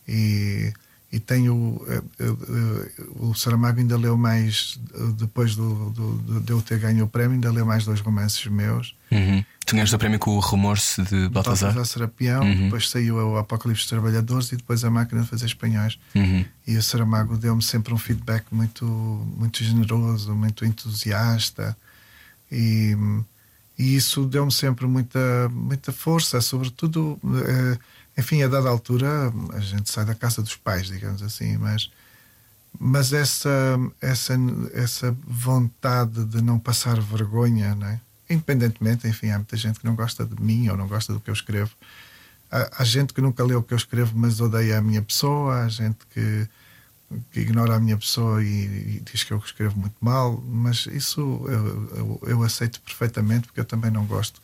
E e tenho eh, eh, eh, o Saramago ainda leu mais depois do, do, de eu ter ganho o prémio ainda leu mais dois romances meus uhum. Tu ganhaste o prémio com o Remorso de Baltasar Baltasar Serapião uhum. depois saiu o Apocalipse dos Trabalhadores e depois a Máquina de Fazer Espanhóis uhum. e o Saramago deu-me sempre um feedback muito muito generoso muito entusiasta e, e isso deu-me sempre muita muita força sobretudo eh, enfim, a dada altura a gente sai da casa dos pais, digamos assim, mas, mas essa, essa, essa vontade de não passar vergonha, não é? Independentemente, enfim, há muita gente que não gosta de mim ou não gosta do que eu escrevo. Há, há gente que nunca leu o que eu escrevo, mas odeia a minha pessoa, há gente que, que ignora a minha pessoa e, e, diz que eu escrevo muito mal, mas isso eu, eu, eu, aceito perfeitamente, porque eu também não gosto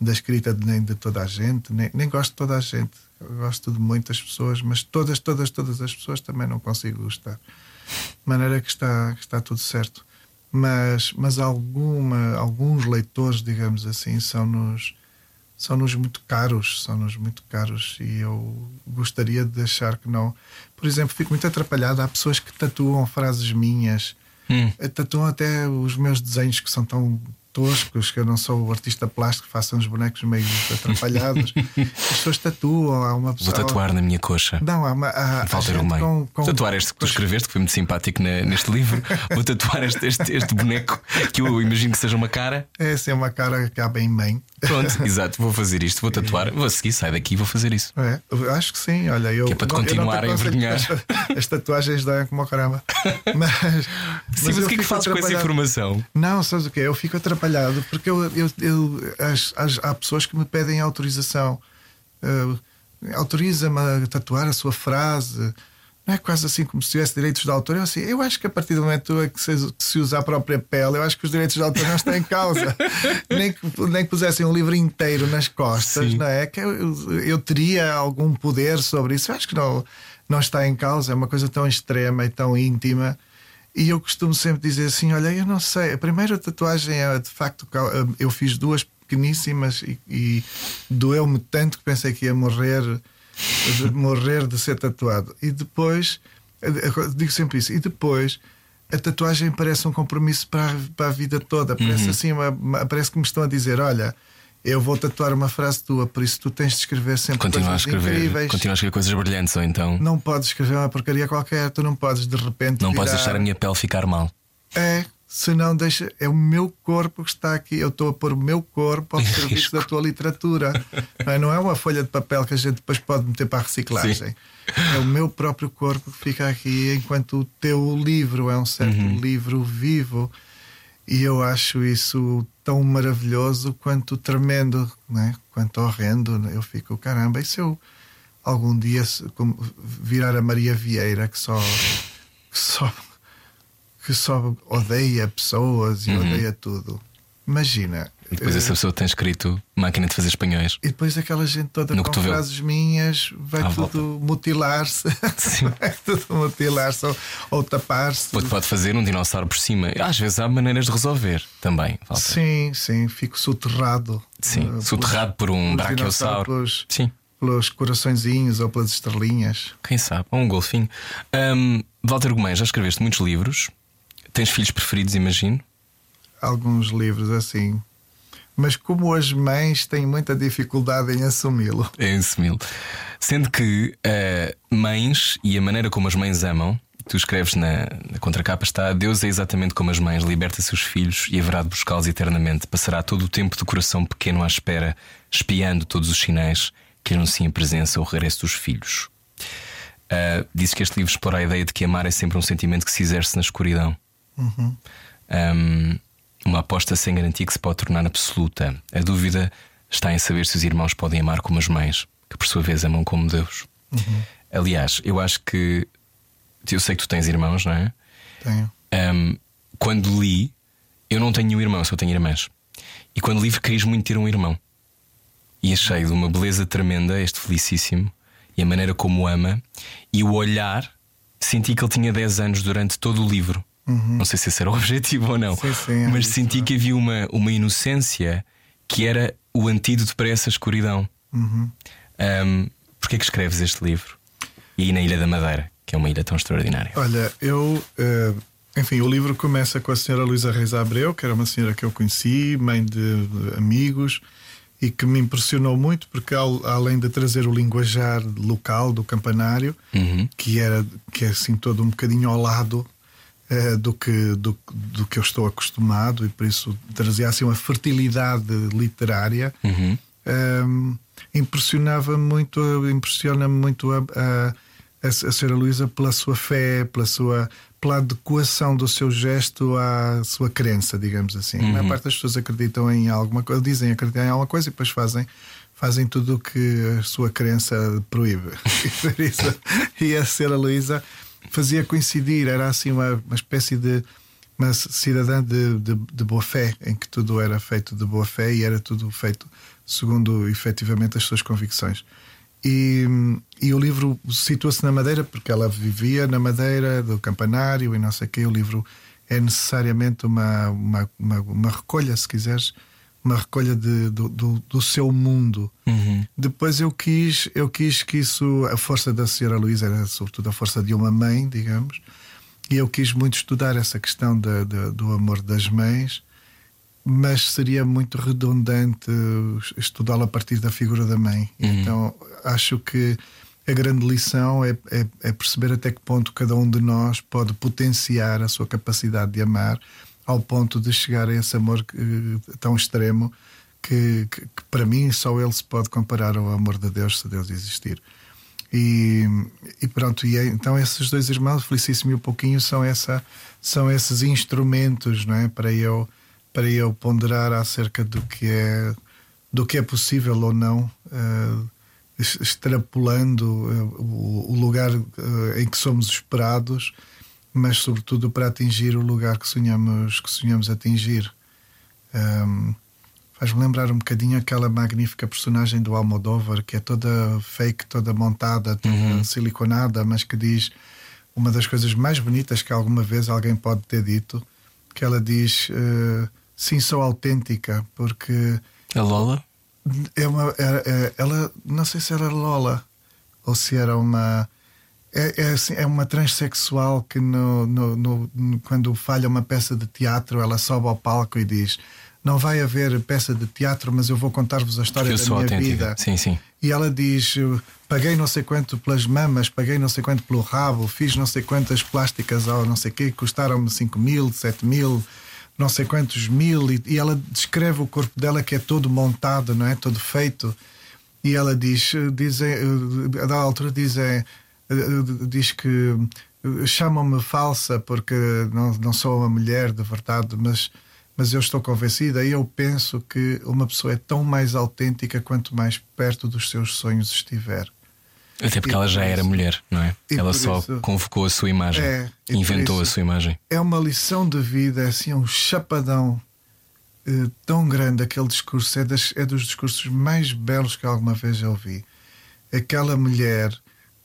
da escrita de, nem de toda a gente, nem, nem gosto de toda a gente. Eu gosto de muitas pessoas, mas todas, todas, todas as pessoas também não consigo gostar. De maneira que está, que está tudo certo. Mas, mas alguma, alguns leitores, digamos assim, são-nos são-nos muito caros, são-nos muito caros e eu gostaria de deixar que não. Por exemplo, fico muito atrapalhado. Há pessoas que tatuam frases minhas, hum. tatuam até os meus desenhos que são tão toscos, que eu não sou o artista plástico, faço uns bonecos meio atrapalhados. As pessoas tatuam. Há uma pessoa... Vou tatuar na minha coxa. Não, há uma. Há, Falta há com, com... Tatuar este que tu escreveste, que foi muito simpático na, neste livro. Vou tatuar este, este, este, boneco que eu imagino que seja uma cara. É, sim, é uma cara que cabe em mãe. Pronto, exato, vou fazer isto, vou tatuar, vou seguir, sai daqui e vou fazer isso. É, acho que sim, olha, eu. Que é para te continuar a envergonhar. As, as tatuagens dão como o caramba. Mas, sim, mas, mas o que é que fazes com essa informação? Não, sabes o que? Eu fico atrapalhado porque eu eu, eu, as, as, há pessoas que me pedem autorização. Uh, Autoriza-me a tatuar a sua frase. Não é quase assim como se tivesse direitos de autor. Eu, assim, eu acho que a partir do momento que se, que se usa a própria pele, eu acho que os direitos de autor não estão em causa. nem, que, nem que pusessem um livro inteiro nas costas, Sim. não é? Que eu, eu teria algum poder sobre isso. Eu acho que não, não está em causa. É uma coisa tão extrema e tão íntima e eu costumo sempre dizer assim: olha, eu não sei, a primeira tatuagem é de facto, eu fiz duas pequeníssimas e, e doeu-me tanto que pensei que ia morrer, de morrer de ser tatuado. E depois, digo sempre isso, e depois a tatuagem parece um compromisso para a, para a vida toda. Parece uhum. assim, uma, uma, parece que me estão a dizer: olha eu vou tatuar uma frase tua, por isso tu tens de escrever sempre continua coisas a escrever, incríveis. Continua a escrever coisas brilhantes, ou então. Não podes escrever uma porcaria qualquer, tu não podes de repente. Não virar... podes deixar a minha pele ficar mal. É, se não deixa. É o meu corpo que está aqui. Eu estou a pôr o meu corpo ao serviço da tua literatura. não, é? não é uma folha de papel que a gente depois pode meter para a reciclagem. Sim. É o meu próprio corpo que fica aqui, enquanto o teu livro é um certo uhum. livro vivo. E eu acho isso tão maravilhoso quanto tremendo, né? quanto horrendo. Eu fico, caramba, e se eu algum dia virar a Maria Vieira que só, que só, que só odeia pessoas e uhum. odeia tudo? Imagina, e depois essa pessoa tem escrito máquina de fazer espanhóis. E depois aquela gente toda no com frases minhas vai tudo mutilar-se. vai tudo mutilar-se ou, ou tapar-se. Pode, pode fazer um dinossauro por cima. Às vezes há maneiras de resolver também. Sim, sim, fico soterrado. Sim, uh, soterrado por um brachiosauro. Pelos, sim. Pelos coraçõezinhos ou pelas estrelinhas. Quem sabe? Ou um golfinho. Um, Walter Gomes, já escreveste muitos livros. Tens filhos preferidos, imagino? Alguns livros assim mas como as mães têm muita dificuldade em assumi-lo. Em assumi-lo. Sendo que uh, mães e a maneira como as mães amam, tu escreves na, na contracapa está: Deus é exatamente como as mães, liberta seus filhos e haverá de buscá-los eternamente. Passará todo o tempo do coração pequeno à espera, espiando todos os sinais que anunciem a presença ou regresso dos filhos. Uh, disse que este livro explora a ideia de que amar é sempre um sentimento que se exerce na escuridão. Uhum. Um, uma aposta sem garantia que se pode tornar absoluta. A dúvida está em saber se os irmãos podem amar como as mães, que por sua vez amam como Deus. Uhum. Aliás, eu acho que. Eu sei que tu tens irmãos, não é? Tenho. Um, quando li, eu não tenho um irmão, só tenho irmãs. E quando li, queria muito ter um irmão. E achei de uma beleza tremenda este felicíssimo e a maneira como ama e o olhar. Senti que ele tinha 10 anos durante todo o livro. Uhum. Não sei se esse era o objetivo ou não, sim, sim, é mas senti que havia uma, uma inocência que era o antídoto para essa escuridão. Uhum. Um, Porquê é que escreves este livro? E na Ilha da Madeira, que é uma ilha tão extraordinária. Olha, eu. Uh, enfim, o livro começa com a senhora Luísa Reis Abreu, que era uma senhora que eu conheci, mãe de, amigos, e que me impressionou muito, porque além de trazer o linguajar local do campanário, uhum. que era que é assim todo um bocadinho ao lado eh, do, que, do, do, que eu estou acostumado e por isso trazia assim uma fertilidade literária. Uhum. Um, impressionava muito, impressiona muito a, a, a, a Luísa pela sua fé, pela sua pela adequação do seu gesto à sua crença, digamos assim. Uhum. A maior parte das pessoas acreditam em alguma coisa, dizem acreditar em alguma coisa e depois fazem fazem tudo o que a sua crença proíbe. e a senhora Luísa fazia coincidir, era assim uma, uma espécie de uma cidadã de, de, de, boa fé, em que tudo era feito de boa fé e era tudo feito segundo efetivamente as suas convicções. E, e o livro situa-se na Madeira, porque ela vivia na Madeira, do campanário e não sei o quê. O livro é necessariamente uma, uma, uma, uma recolha, se quiseres, uma recolha de, do, do, do, seu mundo. Uhum. Depois eu quis, eu quis que isso, a força da Senhora Luísa era sobretudo a força de uma mãe, digamos, e eu quis muito estudar essa questão de, do amor das mães, mas seria muito redundante estudá-lo a partir da figura da mãe. Uhum. Então acho que a grande lição é, é, é, perceber até que ponto cada um de nós pode potenciar a sua capacidade de amar ao ponto de chegar a esse amor tão extremo que, que, que, para mim só ele se pode comparar ao amor de Deus se Deus existir. E, e pronto, e é, então esses dois irmãos, Felicíssimo e o Pouquinho, são, essa, são esses instrumentos não é? para, eu, para eu ponderar acerca do que é, do que é possível ou não. Uh, extrapolando uh, o, o, lugar uh, em que somos esperados, mas sobretudo para atingir o lugar que sonhamos, que sonhamos atingir. Um, Faz-me lembrar um bocadinho aquela magnífica personagem do Almodóvar, que é toda fake, toda montada, toda uhum. siliconada, mas que diz uma das coisas mais bonitas que alguma vez alguém pode ter dito, que ela diz uh, sim, sou autêntica, porque. A Lola? É uma, é, é, ela, não sei se era Lola ou se era uma. É, é, assim, é uma transexual que, no, no, no, quando falha uma peça de teatro, ela sobe ao palco e diz: Não vai haver peça de teatro, mas eu vou contar-vos a história da minha autêntica. vida. Sim, sim. E ela diz: Paguei não sei quanto pelas mamas, paguei não sei quanto pelo rabo, fiz não sei quantas plásticas ou não sei quê, custaram-me 5 mil, 7 mil não sei quantos mil, e, e, ela descreve o corpo dela que é todo montado, não é? Todo feito. E ela diz, dizem, a da altura dizem, diz que chamam-me falsa porque não, não sou uma mulher de verdade, mas, mas eu estou convencida e eu penso que uma pessoa é tão mais autêntica quanto mais perto dos seus sonhos estiver. Até porque e ela já isso, era mulher, não é? Ela só isso, convocou a sua imagem, é, inventou a sua imagem. É uma lição de vida, é assim um chapadão eh, tão grande aquele discurso. É, das, é, dos discursos mais belos que alguma vez eu vi. Aquela mulher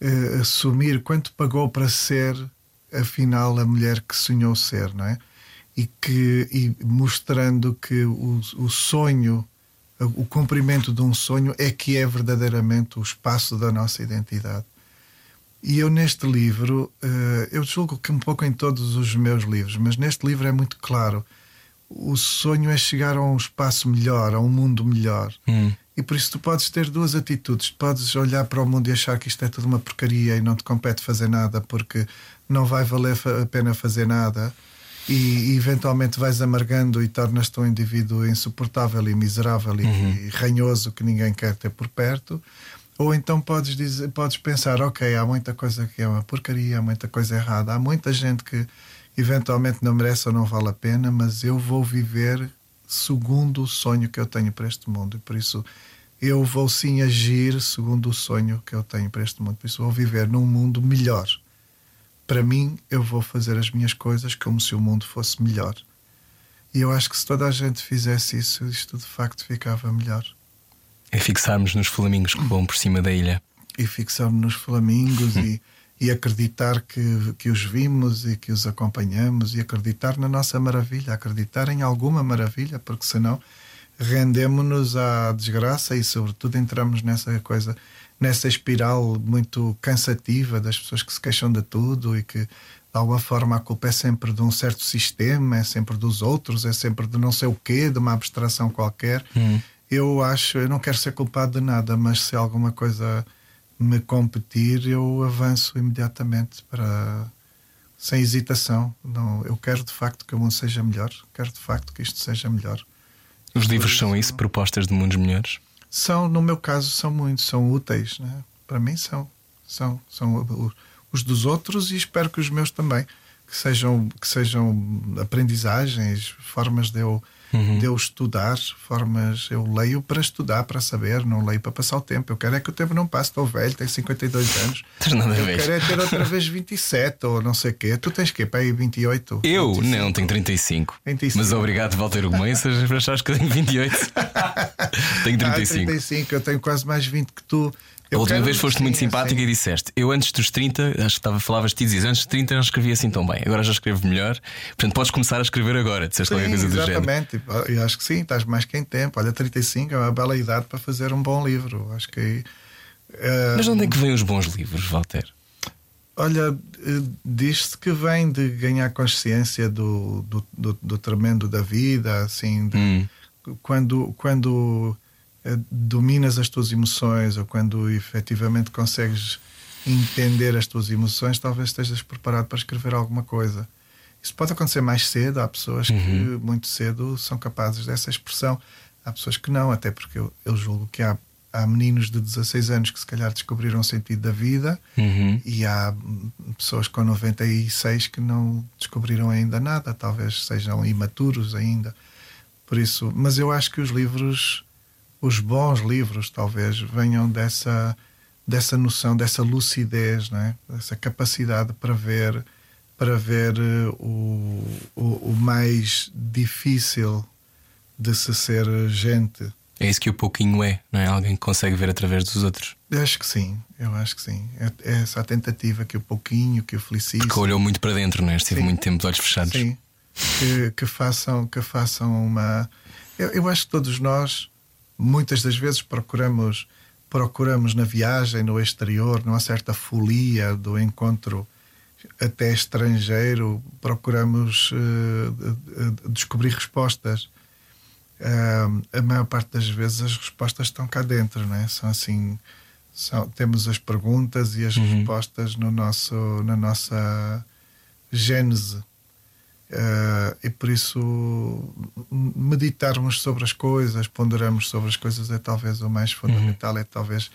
eh, assumir quanto pagou para ser, afinal, a mulher que sonhou ser, não é? E, que, e mostrando que o, o sonho o cumprimento de um sonho é que é verdadeiramente o espaço da nossa identidade. E eu neste livro, eh, eu julgo que um pouco em todos os meus livros, mas neste livro é muito claro. O sonho é chegar a um espaço melhor, a um mundo melhor. Hum. E por isso tu podes ter duas atitudes. Podes olhar para o mundo e achar que isto é tudo uma porcaria e não te compete fazer nada porque não vai valer a pena fazer nada e, eventualmente vais amargando e tornas-te um indivíduo insuportável e miserável uhum. e, e ranhoso que ninguém quer ter por perto. Ou então podes, dizer, podes pensar: ok, há muita coisa que é uma porcaria, há muita coisa errada, há muita gente que eventualmente não merece ou não vale a pena, mas eu vou viver segundo o sonho que eu tenho para este mundo e por isso eu vou sim agir segundo o sonho que eu tenho para este mundo. Por isso vou viver num mundo melhor para mim, eu vou fazer as minhas coisas como se o mundo fosse melhor. E eu acho que se toda a gente fizesse isso, isto de facto ficava melhor. É fixarmos nos flamingos que voam por cima da ilha. E fixarmos nos flamingos e, e acreditar que, que os vimos e que os acompanhamos e acreditar na nossa maravilha, acreditar em alguma maravilha, porque senão rendemos-nos à desgraça e, sobretudo, entramos nessa coisa nessa espiral muito cansativa das pessoas que se queixam de tudo e que de alguma forma a culpa é sempre de um certo sistema, é sempre dos outros, é sempre de não sei o quê, de uma abstração qualquer. Hum. Eu acho, eu não quero ser culpado de nada, mas se alguma coisa me competir, eu avanço imediatamente para sem hesitação. Não, eu quero de facto que o mundo seja melhor, quero de facto que isto seja melhor. Os livros são isso, propostas de mundos melhores? são, no meu caso, são muitos, são úteis, né? para mim são, são, são os dos outros e espero que os meus também que sejam, que sejam aprendizagens, formas de eu, uhum. de eu estudar, formas. Eu leio para estudar, para saber, não leio para passar o tempo. Eu quero é que o tempo não passe, estou velho, tenho 52 anos. eu quero é ter outra vez 27 ou não sei o quê. Tu tens quê? Para aí 28? Eu? 25? Não, tenho 35. 25. Mas obrigado, Walter Gomes, para achares que eu tenho 28. tenho 35. Ah, 35, eu tenho quase mais 20 que tu. Eu a última vez foste sim, muito simpática sim. e disseste: Eu antes dos 30, acho que estava, falavas de dizias, antes dos 30 não escrevia assim tão bem, agora já escrevo melhor. Portanto, podes começar a escrever agora, disseste qualquer coisa do género. Exatamente, eu acho que sim, estás mais que em tempo. Olha, 35 é uma bela idade para fazer um bom livro. Acho que. Uh... Mas onde é que vêm os bons livros, Walter? Olha, eh, diz-se que vem de ganhar consciência do, do, do, do tremendo da vida, assim, de, hum. quando. quando dominas as tuas emoções ou quando efetivamente consegues entender as tuas emoções, talvez estejas preparado para escrever alguma coisa. Isso pode acontecer mais cedo. Há pessoas uhum. que muito cedo são capazes dessa expressão. Há pessoas que não, até porque eu, eu julgo que há, há meninos de 16 anos que se calhar descobriram o sentido da vida uhum. e há pessoas com 96 que não descobriram ainda nada. Talvez sejam imaturos ainda. Por isso, mas eu acho que os livros os bons livros talvez venham dessa dessa noção, dessa lucidez, né? dessa capacidade para ver para ver eh, o, o, o, mais difícil de se ser gente. É isso que o pouquinho é, não é? Alguém que consegue ver através dos outros. Eu acho que sim, eu acho que sim. É, é essa tentativa que o pouquinho, que o felicite. Porque olhou muito para dentro, não é? Estive sim. muito tempo de olhos fechados. Sim, que, que façam, que façam uma. Eu, eu acho que todos nós muitas das vezes procuramos procuramos na viagem no exterior numa certa folia do encontro até estrangeiro procuramos uh, descobrir respostas uh, a maior parte das vezes as respostas estão cá dentro não é? são assim são, temos as perguntas e as uhum. respostas no nosso na nossa gênese Uh, e por isso meditarmos sobre as coisas, ponderarmos sobre as coisas é talvez o mais fundamental, uhum. é talvez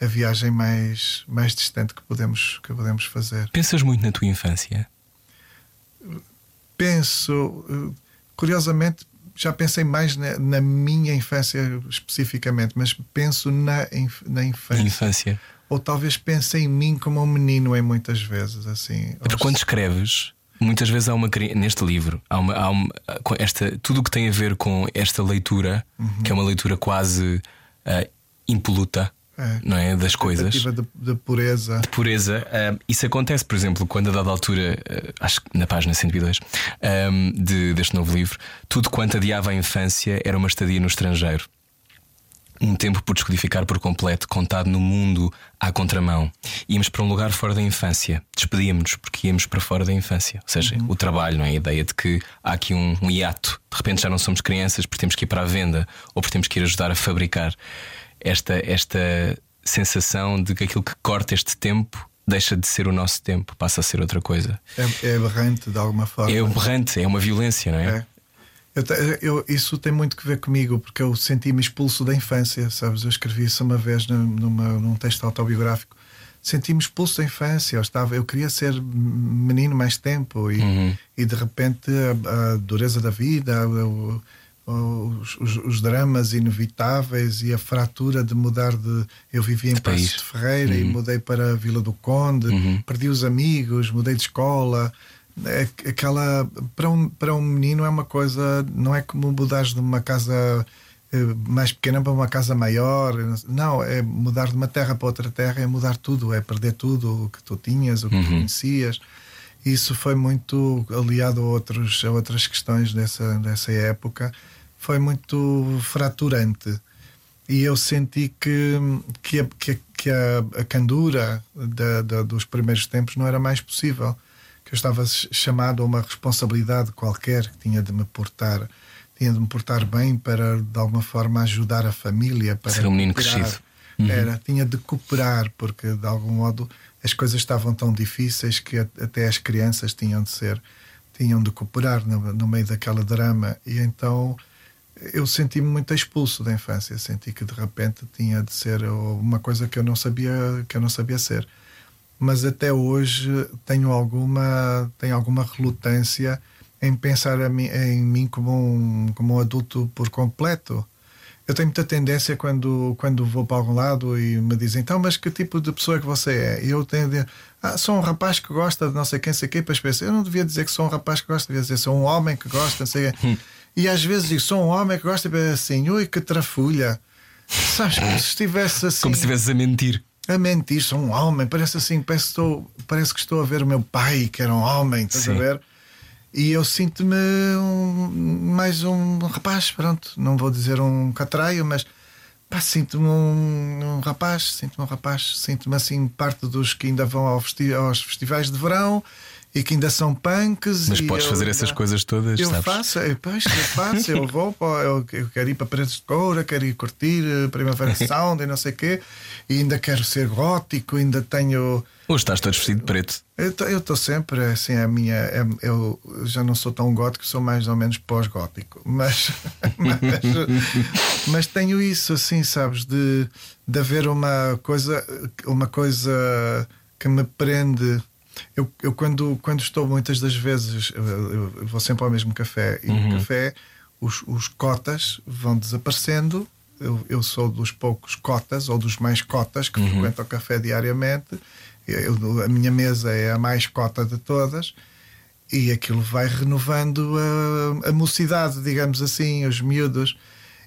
a viagem mais, mais distante que podemos, que podemos fazer. Pensas muito na tua infância? Penso, eh, curiosamente, já pensei mais na, na minha infância especificamente, mas penso na, na infância. infância. Ou talvez pense em mim como um menino em muitas vezes. assim. Porque quando escreves muitas vezes há uma neste livro há uma, há uma esta tudo o que tem a ver com esta leitura uhum. que é uma leitura quase uh, impoluta é. não é das coisas de, de, pureza de pureza uh, isso acontece por exemplo quando a dada altura uh, acho que na página 102 um, de, deste novo livro tudo quanto adiava a infância era uma estadia no estrangeiro um tempo por descodificar por completo, contado no mundo à contramão. Íamos para um lugar fora da infância, despedíamos-nos porque íamos para fora da infância. Ou seja, uhum. o trabalho, não é? A ideia de que há aqui um, um hiato, de repente já não somos crianças porque temos que ir para a venda ou porque temos que ir ajudar a fabricar. Esta, esta sensação de que aquilo que corta este tempo deixa de ser o nosso tempo, passa a ser outra coisa. É, é aberrante de alguma forma. É aberrante, é uma violência, não é? é. Eu, eu, isso tem muito que ver comigo, porque eu senti-me expulso da infância, sabes? Eu escrevi isso uma vez numa, num texto autobiográfico. Senti-me expulso da infância. Eu, estava, eu queria ser menino mais tempo e, uhum. e de repente a, a, dureza da vida, o, os, os, os, dramas inevitáveis e a fratura de mudar de. Eu vivia em Passos de Ferreira uhum. e mudei para a Vila do Conde, uhum. perdi os amigos, mudei de escola aquela para um, para um menino é uma coisa, não é como mudar de uma casa eh, mais pequena para uma casa maior. Não, é mudar de uma terra para outra terra, é mudar tudo, é perder tudo o que tu tinhas, o que uhum. tu conhecias. Isso foi muito aliado a, outros, a outras questões dessa, dessa época, foi muito fraturante. E eu senti que, que, a, que, que a, a candura da, da, dos primeiros tempos não era mais possível eu estava chamado a uma responsabilidade qualquer que tinha de me portar, tinha de me portar bem para de alguma forma ajudar a família para ser um menino crescido. Uhum. Era, tinha de cooperar porque de algum modo as coisas estavam tão difíceis que até as crianças tinham de ser tinham de cooperar no, no meio daquela drama e então eu senti-me muito expulso da infância senti que de repente tinha de ser uma coisa que eu não sabia que eu não sabia ser mas até hoje tenho alguma, tenho alguma relutância em pensar mim, em mim como um, como um adulto por completo. Eu tenho muita tendência quando, quando vou para algum lado e me dizem, então, mas que tipo de pessoa é que você é? E eu tenho de ah, sou um rapaz que gosta de não sei quem, sei quem, para pensar, eu não devia dizer que sou um rapaz que gosta, devia dizer sou um homem que gosta, não sei quem. e às vezes digo, sou um homem que gosta, e assim, ui, que trafulha. Sabes, como se estivesse assim. Como se estivesse a mentir. A mentir, sou um homem, parece assim, parece que estou, parece que estou a ver o meu pai, que era um homem, estás a ver? E eu sinto-me um, mais um rapaz, pronto, não vou dizer um catraio, mas sinto-me um, um, rapaz, sinto-me um rapaz, sinto-me assim parte dos que ainda vão ao festi aos festivais de verão e que ainda são punks. Mas podes fazer essas coisas todas, eu sabes? Faço, eu, pois, eu faço, eu vou, eu, eu quero ir para Paredes de Coura, quero ir curtir a Primavera Sound e não sei o quê, e ainda quero ser gótico, ainda tenho. Hoje estás todo vestido de preto. Eu estou sempre, assim, a minha. Eu já não sou tão gótico, sou mais ou menos pós-gótico, mas, mas, mas, tenho isso, assim, sabes, de, de haver uma coisa, uma coisa que me prende eu, eu quando, quando estou muitas das vezes, eu, vou sempre ao mesmo café e uhum. no café os, os cotas vão desaparecendo. Eu, eu sou dos poucos cotas ou dos mais cotas que uhum. frequentam o café diariamente. Eu, a minha mesa é a mais cota de todas e aquilo vai renovando a, a mocidade, digamos assim, os miúdos.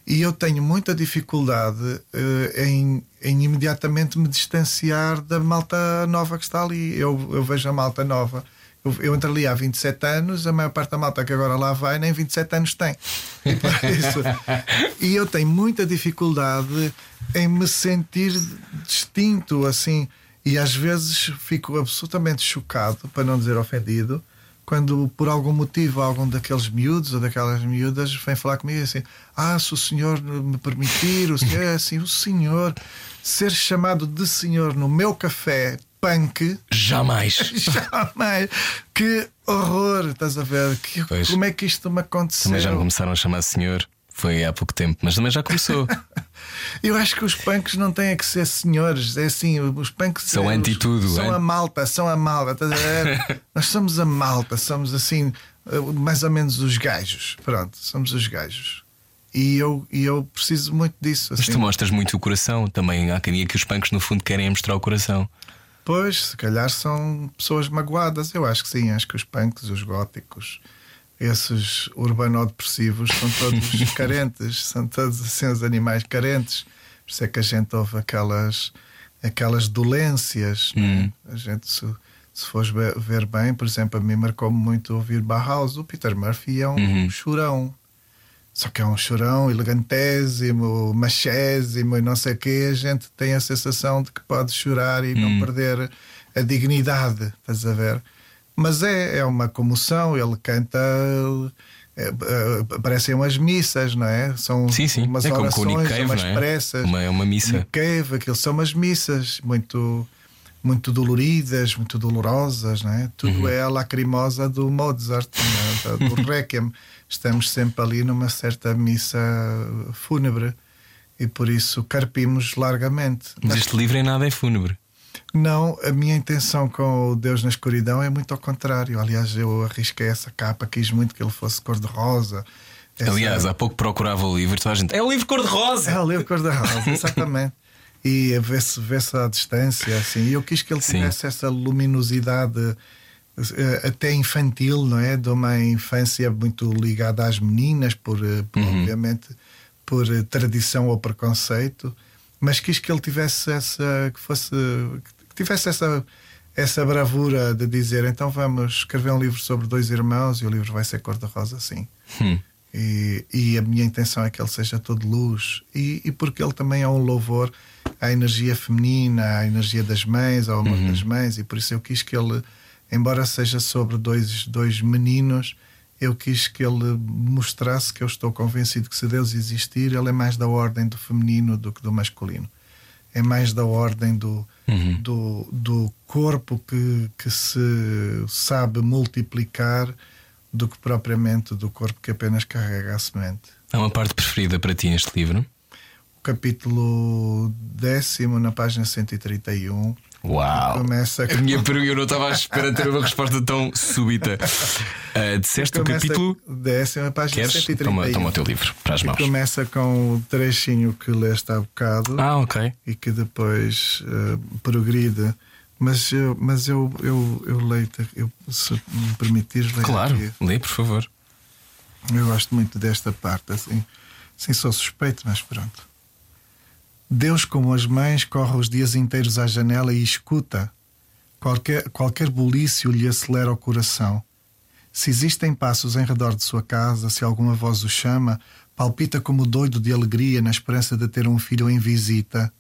E eu tenho muita dificuldade uh, em, em, imediatamente me distanciar da malta nova que está ali. Eu, eu vejo a malta nova. Eu, eu entro ali há 27 anos, a maior parte da malta que agora lá vai nem 27 anos tem. E, e eu tenho muita dificuldade em me sentir distinto assim. E às vezes fico absolutamente chocado, para não dizer ofendido, quando por algum motivo algum daqueles miúdos ou daquelas miúdas vem falar comigo assim: Ah, se o senhor me permitir, o senhor é assim, o senhor ser chamado de senhor no meu café punk. Jamais. Jamais. Que horror, estás a ver? Que, como é que isto me aconteceu? Também já me começaram a chamar senhor. Foi há pouco tempo, mas também já começou. Eu acho que os punks não têm que ser senhores. É assim, os punks são é, anti tudo. São é? a malta, são a malta. Nós somos a malta, somos assim, eh, mais ou menos os gajos. Pronto, somos os gajos. E eu, e eu preciso muito disso. Assim. Mas tu assim. mostras muito o coração também. Há quem que os punks, no fundo, querem mostrar o coração. Pois, se calhar são pessoas magoadas. Eu acho que sim. Acho que os punks, os góticos esses urbano-depressivos são todos carentes, são todos assim os animais carentes. Por isso é que a gente ouve aquelas, aquelas dolências. É? Hum. A gente, se, se fores ver bem, por exemplo, a mim marcou-me muito ouvir Bauhaus. O Peter Murphy é um uhum. chorão. Só que é um chorão elegantésimo, machésimo e não sei o quê. A gente tem a sensação de que pode chorar e não hum. perder a dignidade. Estás a ver? Mas é, é uma comoção, ele canta. É, é, parecem umas missas, não é? São sim, sim. umas é orações, Cave, umas é? pressas. Uma, é uma missa. Cave, aquilo são umas missas muito, muito doloridas, muito dolorosas, não é? Tudo uhum. é a lacrimosa do Mozart, é? do Requiem. Estamos sempre ali numa certa missa fúnebre e por isso carpimos largamente. Mas este livro em nada é fúnebre. Não, a minha intenção com o Deus na Escuridão é muito ao contrário. Aliás, eu arrisquei essa capa, quis muito que ele fosse cor-de-rosa. Essa... Aliás, há pouco procurava o livro, toda a gente. É o livro cor-de-rosa! É o livro cor-de-rosa, exatamente. e vê-se vê à distância, assim. E eu quis que ele tivesse Sim. essa luminosidade eh, até infantil, não é? De uma infância muito ligada às meninas, por, eh, por uhum. obviamente, por eh, tradição ou preconceito mas quis que ele tivesse essa que fosse que tivesse essa essa bravura de dizer então vamos escrever um livro sobre dois irmãos e o livro vai ser cor de rosa assim hum. e, e, a minha intenção é que ele seja todo luz e, e, porque ele também é um louvor à energia feminina à energia das mães ao amor uhum. das mães e por isso eu quis que ele embora seja sobre dois dois meninos eu quis que ele mostrasse que eu estou convencido que se Deus existir, ele é mais da ordem do feminino do que do masculino. É mais da ordem do, uhum. do, do corpo que, que se sabe multiplicar do que propriamente do corpo que apenas carrega a semente. Há uma parte preferida para ti neste livro? O capítulo décimo, na página 131. Uau! Começa A minha pergunta, eu não estava à espera de ter uma resposta tão súbita. Uh, disseste o Começa- capítulo. Décima página Queres? 131. Toma, toma o teu livro para as mãos. começa com o trechinho que leste há bocado Ah, ok. e que depois eh, progride. Mas eu, mas eu, eu, eu leio, eu, se me permitires ler Claro, aqui. lê, por favor. Eu gosto muito desta parte, assim, assim sou suspeito, mas pronto. Deus, como as mães, corre os dias inteiros à janela e escuta. Qualquer, qualquer bulício lhe acelera o coração. Se existem passos em redor de sua casa, se alguma voz o chama, palpita como doido de alegria na esperança de ter um filho em visita.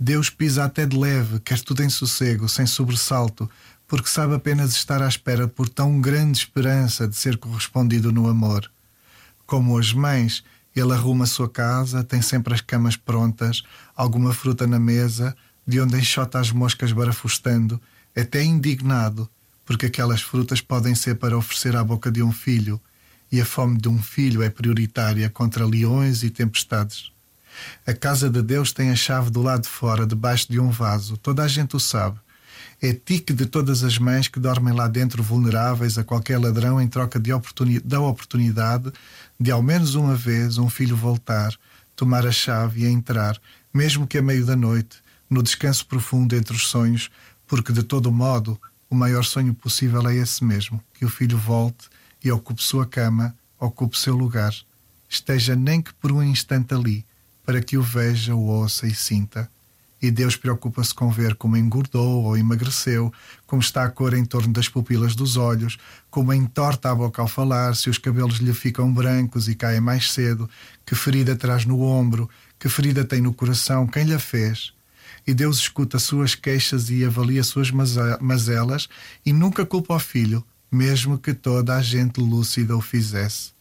Deus pisa até de leve, quer tudo em sossego, sem sobressalto, porque sabe apenas estar à espera por tão grande esperança de ser correspondido no amor. Como as mães, ele arruma a sua casa, tem sempre as camas prontas, alguma fruta na mesa, de onde enxota as moscas barafustando, até indignado, porque aquelas frutas podem ser para oferecer à boca de um filho, e a fome de um filho é prioritária contra leões e tempestades. A casa de Deus tem a chave do lado de fora, debaixo de um vaso. Toda a gente o sabe. É tique de todas as mães que dormem lá dentro vulneráveis a qualquer ladrão em troca de oportuni da oportunidade de, ao menos uma vez, um filho voltar, tomar a chave e entrar, mesmo que a meio da noite, no descanso profundo entre os sonhos, porque, de todo modo, o maior sonho possível é esse mesmo: que o filho volte e ocupe sua cama, ocupe seu lugar, esteja nem que por um instante ali, para que o veja, o ouça e sinta. E Deus preocupa-se com ver como engordou ou emagreceu, como está a cor em torno das pupilas dos olhos, como entorta a boca ao falar, se os cabelos lhe ficam brancos e caem mais cedo, que ferida traz no ombro, que ferida tem no coração, quem lhe fez. E Deus escuta suas queixas e avalia suas maze- mazelas e nunca culpa o filho, mesmo que toda a gente lúcida o fizesse,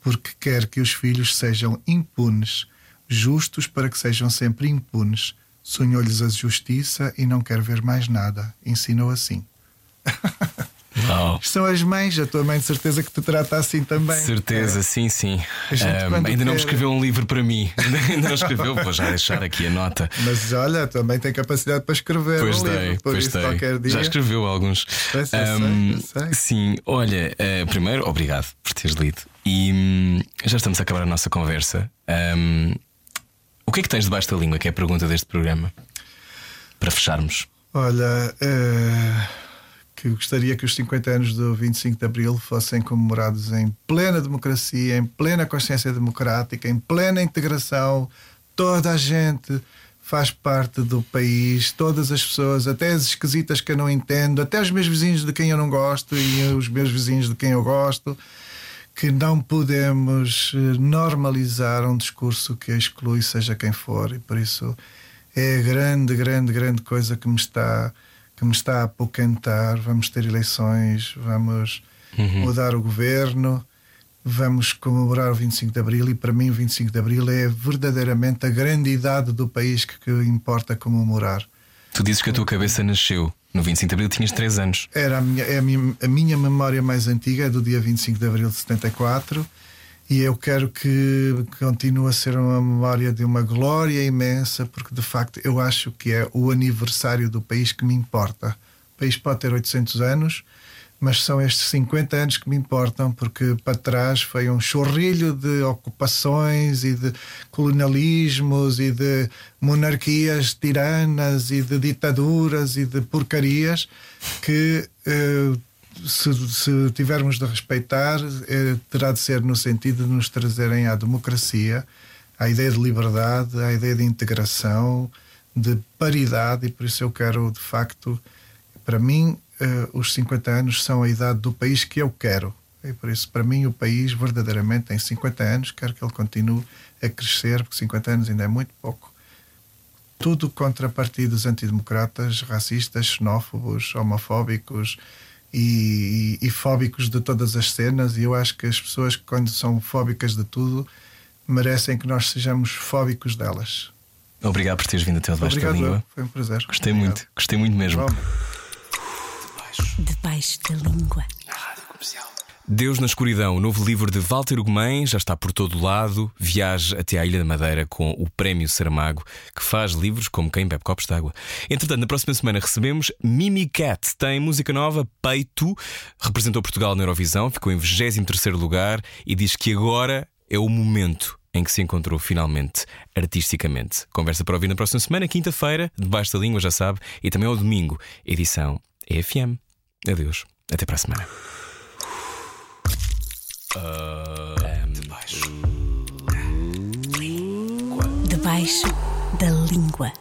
porque quer que os filhos sejam impunes, justos para que sejam sempre impunes. Sonhou-lhes a justiça e não quer ver mais nada. Ensinou assim. Uau. São as mães, a tua mãe de certeza que te trata assim também. Certeza, sim, sim. Ahm, quando ainda não me quer- escreveu um livro para mim. ainda não escreveu, vou já deixar aqui a nota. Mas olha, também tem capacidade para escrever Pois um tem, livro, pois dia. Já escreveu alguns. Pois, eu sei, sei. Sim, olha, eh, primeiro, obrigado por teres lido. E hum, já estamos a acabar a nossa conversa. Ahm, o que é que tens debaixo da língua? Que é a pergunta deste programa. Para fecharmos. Olha, eh, que gostaria que os 50 anos do 25 de Abril fossem comemorados em plena democracia, em plena consciência democrática, em plena integração. Toda a gente faz parte do país, todas as pessoas, até as esquisitas que eu não entendo, até os meus vizinhos de quem eu não gosto e os meus vizinhos de quem eu gosto. Que não podemos eh, normalizar um discurso que exclui, seja quem for, e por isso é a grande, grande, grande coisa que me está que me está a apocantar. Vamos ter eleições, vamos mudar o governo, vamos comemorar o 25 de Abril e para mim o 25 de Abril é verdadeiramente a grande idade do país que, que importa comemorar. Tu dizes que a tua cabeça nasceu no 25 de Abril, tinhas 3 anos. Era a minha, é a, minha, a minha memória mais antiga, é do dia 25 de abril de 74, e eu quero que continue a ser uma memória de uma glória imensa, porque de facto eu acho que é o aniversário do país que me importa. O país pode ter 800 anos, mas são estes 50 anos que me importam, porque para trás foi um chorrilho de ocupações e de colonialismos e de monarquias tiranas e de ditaduras e de porcarias que eh, se, se tivermos de respeitar eh, terá de ser no sentido de nos trazerem à democracia, à ideia de liberdade, à ideia de integração, de paridade e por isso eu quero de facto para mim eh, os 50 anos são a idade do país que eu quero e por isso para mim o país verdadeiramente tem 50 anos quero que ele continue a crescer porque 50 anos ainda é muito pouco tudo contra partidos antidemocratas, racistas, xenófobos, homofóbicos e, e, e fóbicos de todas as cenas. E eu acho que as pessoas, quando são fóbicas de tudo, merecem que nós sejamos fóbicos delas. Obrigado por teres vindo até debaixo da língua. foi um prazer. Gostei Obrigado. muito, gostei muito mesmo. Vamos. Debaixo da língua. Deus na Escuridão, o novo livro de Walter Ugumem, já está por todo lado. Viaje até à Ilha da Madeira com o Prémio Saramago, que faz livros como quem bebe copos de água. Entretanto, na próxima semana recebemos Mimi Cat. Tem música nova, Peito, representou Portugal na Eurovisão, ficou em 23 lugar e diz que agora é o momento em que se encontrou finalmente artisticamente. Conversa para ouvir na próxima semana, quinta-feira, debaixo da língua, já sabe, e também ao domingo, edição EFM. Adeus, até para a semana. Debaixo da língua.